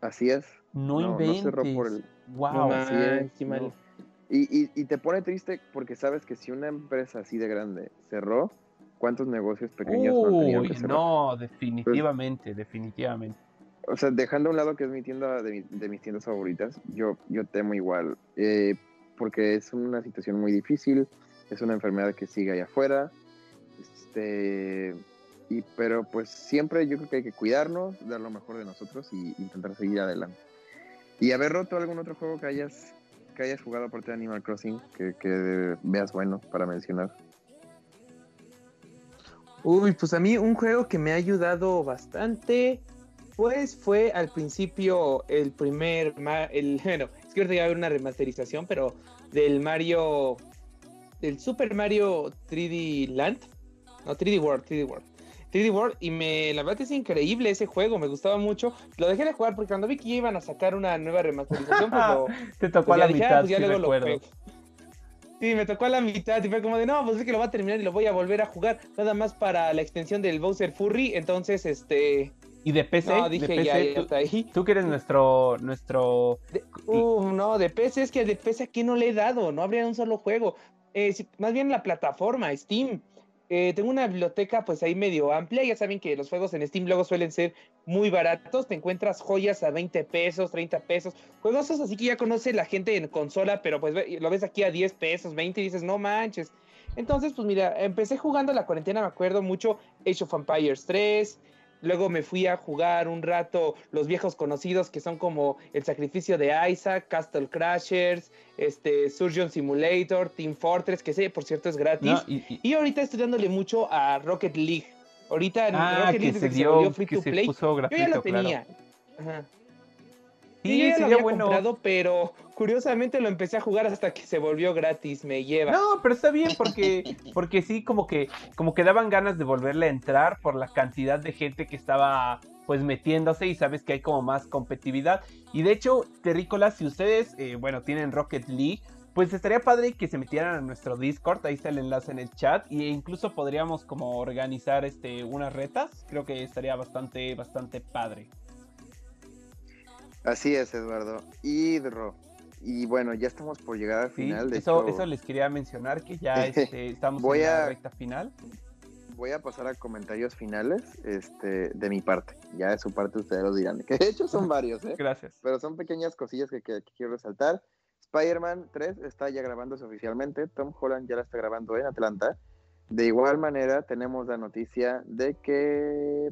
Speaker 2: Así es.
Speaker 1: No,
Speaker 2: No, no
Speaker 1: inventes.
Speaker 2: cerró por el-
Speaker 1: Wow.
Speaker 3: No
Speaker 2: así es,
Speaker 3: man, qué mal.
Speaker 2: no. Y, y, y te pone triste porque sabes que si una empresa así de grande cerró, ¿cuántos negocios pequeños no han tenido
Speaker 1: Uy,
Speaker 2: que cerrar?
Speaker 1: no, definitivamente, definitivamente.
Speaker 2: O sea, dejando a un lado que es mi tienda de, mi- de mis tiendas favoritas, yo, yo temo igual, eh, porque es una situación muy difícil, es una enfermedad que sigue allá afuera, este, y, pero pues siempre yo creo que hay que cuidarnos, dar lo mejor de nosotros y intentar seguir adelante. Y haber roto algún otro juego que hayas, que hayas jugado aparte de Animal Crossing, que, veas bueno para mencionar.
Speaker 3: Uy, pues a mí un juego que me ha ayudado bastante, pues fue al principio el primer, el, bueno, es que ahorita va a haber una remasterización, pero del Mario, del Super Mario 3D Land, no, 3D World, 3D World. 3D World y me, la verdad es increíble ese juego, me gustaba mucho. Lo dejé de jugar porque cuando vi que iban a sacar una nueva remasterización, pues lo,
Speaker 1: Te tocó
Speaker 3: pues
Speaker 1: a la
Speaker 3: dije, ah,
Speaker 1: mitad,
Speaker 3: pues ya
Speaker 1: sí
Speaker 3: luego lo juego. Sí, me tocó a la mitad y fue como de, no, pues es que lo va a terminar y lo voy a volver a jugar. Nada más para la extensión del Bowser Furry. Entonces, este...
Speaker 1: Y de PC,
Speaker 3: No,
Speaker 1: de
Speaker 3: dije
Speaker 1: PC,
Speaker 3: ya, ya está ahí.
Speaker 1: tú que eres nuestro, nuestro...
Speaker 3: Uh, no, de PC es que de PC aquí no le he dado, no habría un solo juego. Eh, si- más bien la plataforma, Steam. Eh, tengo una biblioteca pues ahí medio amplia, ya saben que los juegos en Steam luego suelen ser muy baratos, te encuentras joyas a 20 pesos, 30 pesos, juegos así que ya conoce la gente en consola, pero pues lo ves aquí a 10 pesos, 20 y dices, no manches. Entonces, pues mira, empecé jugando la cuarentena, me acuerdo mucho, Age of Empires 3, Luego me fui a jugar un rato los viejos conocidos que son como El Sacrificio de Isaac, Castle Crashers, este, Surgeon Simulator, Team Fortress, que sé, por cierto, es gratis.
Speaker 1: No, y- y-
Speaker 3: Y ahorita estoy dándole mucho a Rocket League. Ahorita en
Speaker 1: ah,
Speaker 3: Rocket League
Speaker 1: se
Speaker 3: volvió free
Speaker 1: que
Speaker 3: to
Speaker 1: se
Speaker 3: play,
Speaker 1: puso
Speaker 3: yo
Speaker 1: gratuito,
Speaker 3: ya lo
Speaker 1: claro.
Speaker 3: tenía. Ajá. Sí, yo ya lo
Speaker 1: sería
Speaker 3: había
Speaker 1: bueno.
Speaker 3: comprado, pero curiosamente lo empecé a jugar hasta que se volvió gratis, me lleva.
Speaker 1: No, pero está bien porque, porque sí, como que, como que daban ganas de volverle a entrar por la cantidad de gente que estaba pues metiéndose y sabes que hay como más competitividad. Y de hecho, terrícolas, si ustedes, eh, bueno, tienen Rocket League, pues estaría padre que se metieran a nuestro Discord, ahí está el enlace en el chat, e incluso podríamos como organizar este unas retas, creo que estaría bastante, bastante padre.
Speaker 2: Así es, Eduardo. Y Ro. Y bueno, ya estamos por llegar al
Speaker 1: Sí,
Speaker 2: final. De
Speaker 1: eso,
Speaker 2: hecho,
Speaker 1: eso les quería mencionar que ya este, estamos
Speaker 2: Voy
Speaker 1: en la recta final.
Speaker 2: voy a pasar a comentarios finales este, de mi parte. Ya de su parte ustedes lo dirán. Que de hecho son varios, ¿eh?
Speaker 1: Gracias.
Speaker 2: Pero son pequeñas cosillas que, que- que quiero resaltar. Spider-Man 3 está ya grabándose oficialmente. Tom Holland ya la está grabando en Atlanta. De igual manera, tenemos la noticia de que.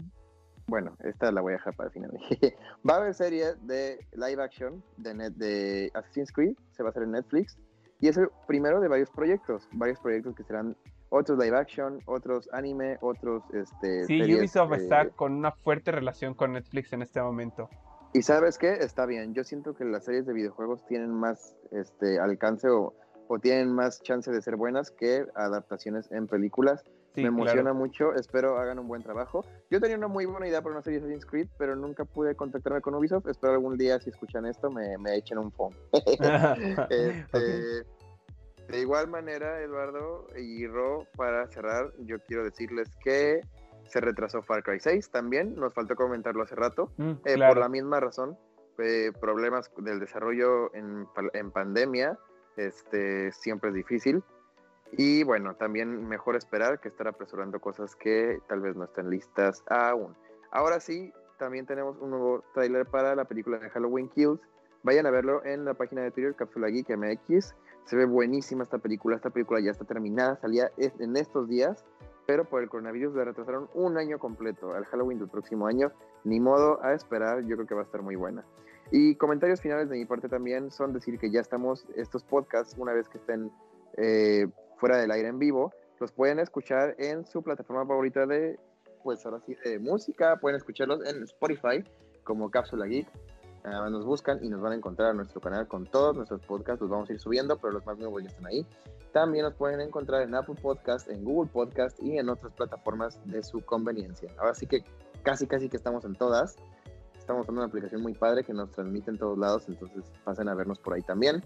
Speaker 2: Bueno, esta la voy a dejar para el final. va a haber serie de live action de, net, de Assassin's Creed. Se va a hacer en Netflix. Y es el primero de varios proyectos. Varios proyectos que serán otros live action, otros anime, otros. Este,
Speaker 1: Sí,
Speaker 2: series,
Speaker 1: Ubisoft
Speaker 2: eh,
Speaker 1: está con una fuerte relación con Netflix en este momento.
Speaker 2: y sabes qué, está bien. Yo siento que las series de videojuegos tienen más este, alcance o, o tienen más chance de ser buenas que adaptaciones en películas.
Speaker 1: Sí,
Speaker 2: Me emociona
Speaker 1: claro.
Speaker 2: mucho, espero hagan un buen trabajo. Yo tenía una muy buena idea para una serie de Assassin's Creed, pero nunca pude contactarme con Ubisoft. Espero algún día, si escuchan esto, me, me echen un phone. Este, De igual manera, Eduardo y Ro, para cerrar, yo quiero decirles que Se retrasó Far Cry 6 también, nos faltó comentarlo hace rato,
Speaker 1: Mm,
Speaker 2: eh,
Speaker 1: claro.
Speaker 2: por la misma razón, eh, problemas del desarrollo en, en pandemia, este, siempre es difícil. Y bueno, también mejor esperar que estar apresurando cosas que tal vez no estén listas aún. Ahora sí, también tenemos un nuevo tráiler para la película de Halloween Kills. Vayan a verlo en la página de Twitter, Cápsula Geek MX. Se ve buenísima esta película. Esta película ya está terminada, salía en estos días, pero por el coronavirus la retrasaron un año completo, al Halloween del próximo año. Ni modo a esperar, yo creo que va a estar muy buena. Y comentarios finales de mi parte también son decir que ya estamos, estos podcasts, una vez que estén eh, fuera del aire en vivo, los pueden escuchar en su plataforma favorita de, pues ahora sí, de música. Pueden escucharlos en Spotify como Cápsula Geek. Más nos buscan y nos van a encontrar en nuestro canal con todos nuestros podcasts. Los vamos a ir subiendo, pero los más nuevos ya están ahí. También nos pueden encontrar en Apple Podcast, en Google Podcast y en otras plataformas de su conveniencia. Ahora sí que casi, casi que estamos en todas. Estamos en una aplicación muy padre que nos transmite en todos lados, entonces pasen a vernos por ahí también.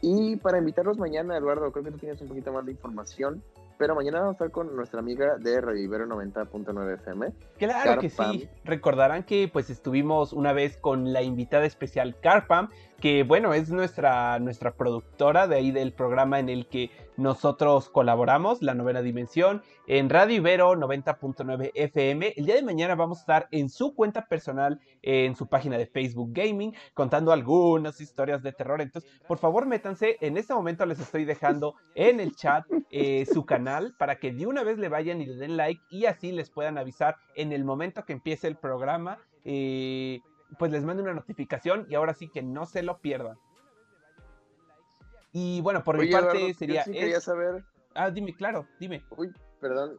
Speaker 2: Y para invitarlos mañana, Eduardo, creo que tú tienes un poquito más de información, pero mañana vamos a estar con nuestra amiga de Revivero 90.9 FM.
Speaker 1: Claro que sí. Recordarán que pues estuvimos una vez con la invitada especial Carpam, que bueno, es nuestra, nuestra productora de ahí del programa en el que nosotros colaboramos, La Novena Dimensión, en Radio Ibero 90.9 FM. El día de mañana vamos a estar en su cuenta personal, en su página de Facebook Gaming, contando algunas historias de terror. Entonces, por favor, métanse. En este momento les estoy dejando en el chat eh, su canal para que de una vez le vayan y le den like y así les puedan avisar en el momento que empiece el programa. eh, pues les mando una notificación y ahora sí que no se lo pierdan. Y bueno, por mi parte
Speaker 2: Eduardo, yo
Speaker 1: sería...
Speaker 2: sí quería saber,
Speaker 1: Ah, dime, claro, dime.
Speaker 2: uy, perdón,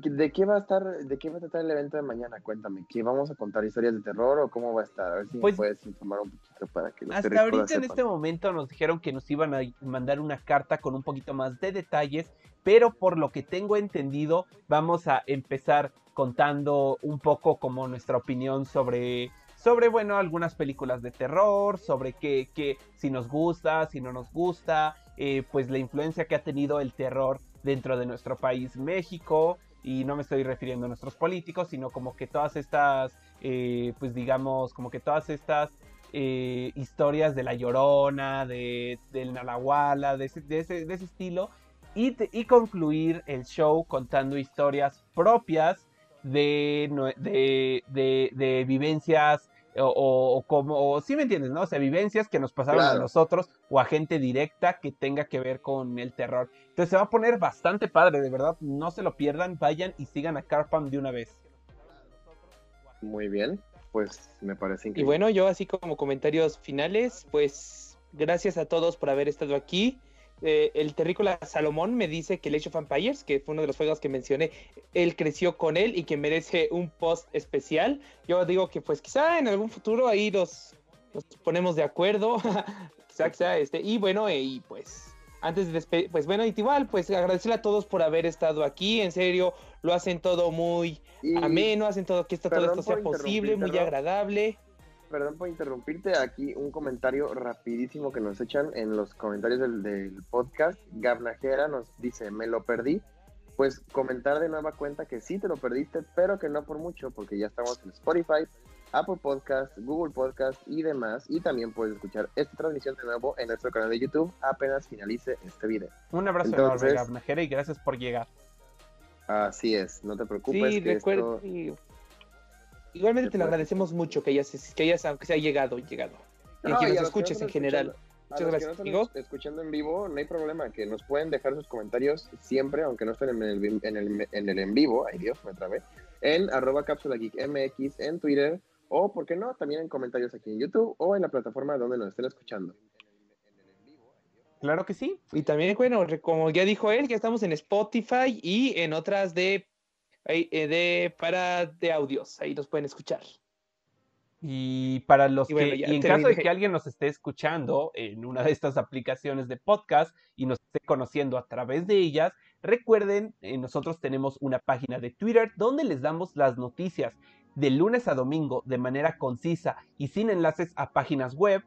Speaker 2: ¿qué- ¿de qué va a estar, de qué va a tratar el evento de mañana? Cuéntame, ¿qué vamos a contar historias de terror o cómo va a estar? A ver si
Speaker 1: Pues-
Speaker 2: me puedes informar un poquito para que los
Speaker 1: Hasta ahorita en este momento nos dijeron que nos iban a mandar una carta con un poquito más de detalles, pero por lo que tengo entendido vamos a empezar contando un poco como nuestra opinión sobre, sobre bueno, algunas películas de terror, sobre qué, qué si nos gusta, si no nos gusta, eh, pues la influencia que ha tenido el terror dentro de nuestro país México, y no me estoy refiriendo a nuestros políticos, sino como que todas estas, eh, pues digamos, como que todas estas eh, historias de la Llorona, de, del Nalahuala, de ese, de ese, de ese estilo, y, y concluir el show contando historias propias de, de, de vivencias o, o- o como, o sí me entiendes, ¿no? O sea, vivencias que nos pasaron a nosotros o a gente directa que tenga que ver con el terror. Entonces se va a poner bastante padre, de verdad, no se lo pierdan, vayan y sigan a Carpam de una vez.
Speaker 2: Muy bien, pues me parece
Speaker 3: Y
Speaker 2: increíble.
Speaker 3: bueno, yo así como comentarios finales, pues gracias a todos por haber estado aquí. Eh, el terrícola Salomón me dice que el Age of Empires, que fue uno de los juegos que mencioné, él creció con él y que merece un post especial. Yo digo que pues quizá en algún futuro ahí los, nos ponemos de acuerdo. quizá, quizá, este, y bueno, eh, y pues antes de despedir, pues bueno, y igual, pues agradecerle a todos por haber estado aquí. En serio, lo hacen todo muy
Speaker 2: Y-
Speaker 3: ameno, hacen todo que esto, todo esto sea posible, muy agradable.
Speaker 2: Perdón por interrumpirte, aquí un comentario rapidísimo que nos echan en los comentarios del, del podcast. Gabnajera nos dice, me lo perdí. Pues comentar de nueva cuenta que sí te lo perdiste, pero que no por mucho, porque ya estamos en Spotify, Apple Podcast, Google Podcast y demás. Y también puedes escuchar esta transmisión de nuevo en nuestro canal de YouTube apenas finalice este video.
Speaker 1: Un abrazo
Speaker 2: Entonces-
Speaker 1: enorme, Gabnajera, y gracias por llegar.
Speaker 2: Así es, no te preocupes.
Speaker 3: Sí,
Speaker 2: que
Speaker 3: recuerdo.
Speaker 2: esto-.
Speaker 3: Igualmente te lo agradecemos mucho que hayas, que hayas, aunque sea llegado, llegado. Y
Speaker 2: No,
Speaker 3: que nos
Speaker 2: que
Speaker 3: escuches
Speaker 2: no
Speaker 3: en general. Muchas
Speaker 2: que
Speaker 3: gracias,
Speaker 2: no escuchando en vivo, no hay problema, que nos pueden dejar sus comentarios siempre, aunque no estén en el, en el, en el en vivo, ay Dios, me trabé, en arroba cápsula geek MX, en Twitter, o, ¿por qué no?, también en comentarios aquí en YouTube o en la plataforma donde nos estén escuchando.
Speaker 1: Claro que sí.
Speaker 3: Y también, bueno, como ya dijo él, ya estamos en Spotify y en otras de, ahí, eh, de para de audios. Ahí nos pueden escuchar.
Speaker 1: Y para los
Speaker 3: Y
Speaker 1: que, y en caso de que alguien nos esté escuchando en una de estas aplicaciones de podcast y nos esté conociendo a través de ellas, recuerden, eh, nosotros tenemos una página de Twitter donde les damos las noticias de lunes a domingo de manera concisa y sin enlaces a páginas web.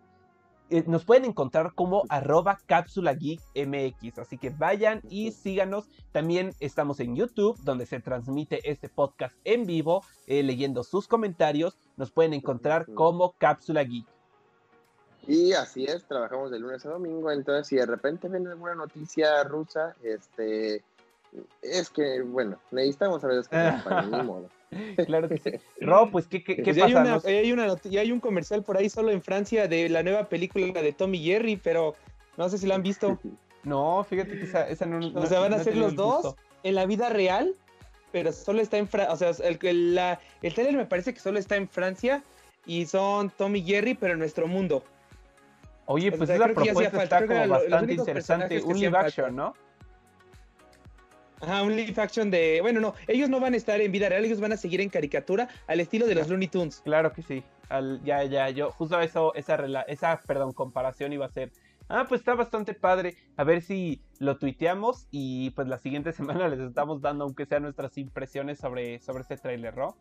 Speaker 1: Eh, nos pueden encontrar como arroba cápsula geek mx. Así que vayan y síganos. También estamos en YouTube, donde se transmite este podcast en vivo, eh, leyendo sus comentarios. Nos pueden encontrar como cápsula geek.
Speaker 2: Y así es, trabajamos de lunes a domingo, entonces si de repente ven alguna noticia rusa, este, es que, bueno, necesitamos saber que ni modo.
Speaker 1: Claro que sí. Ro, pues, ¿qué, qué,
Speaker 3: pues
Speaker 1: pasa?
Speaker 3: Hay, una, hay, una, hay un comercial por ahí solo en Francia de la nueva película de Tommy Jerry, pero no sé si la han visto.
Speaker 1: No, fíjate que esa, esa no,
Speaker 3: O sea, van a ser los dos en la vida real, pero solo está en Francia. O sea, el, el, la, el trailer me parece que solo está en Francia y son Tommy Jerry, pero en nuestro mundo.
Speaker 1: Oye, pues o sea, esa propuesta está como bastante interesante. Un live action, ¿no?
Speaker 3: Ajá, un live action de. Bueno, no, ellos no van a estar en vida real, ellos van a seguir en caricatura al estilo de los Looney Tunes.
Speaker 1: Claro que sí. Al, ya, ya, yo, justo eso, esa, esa, perdón, comparación iba a ser. Ah, pues está bastante padre. A ver si lo tuiteamos y pues la siguiente semana les estamos dando, aunque sean nuestras impresiones sobre, sobre este tráiler, ¿no?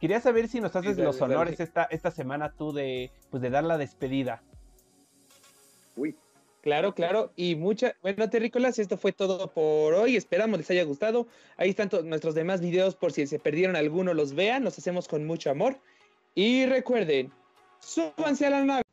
Speaker 1: Quería saber si nos haces sí, dale, los honores dale. esta, esta semana tú de, pues de dar la despedida.
Speaker 2: Uy.
Speaker 3: Claro, claro. Y mucha, bueno, terrícolas, esto fue todo por hoy. Esperamos les haya gustado. Ahí están nuestros demás videos por si se perdieron alguno, los vean. Los hacemos con mucho amor. Y recuerden, súbanse a la nave.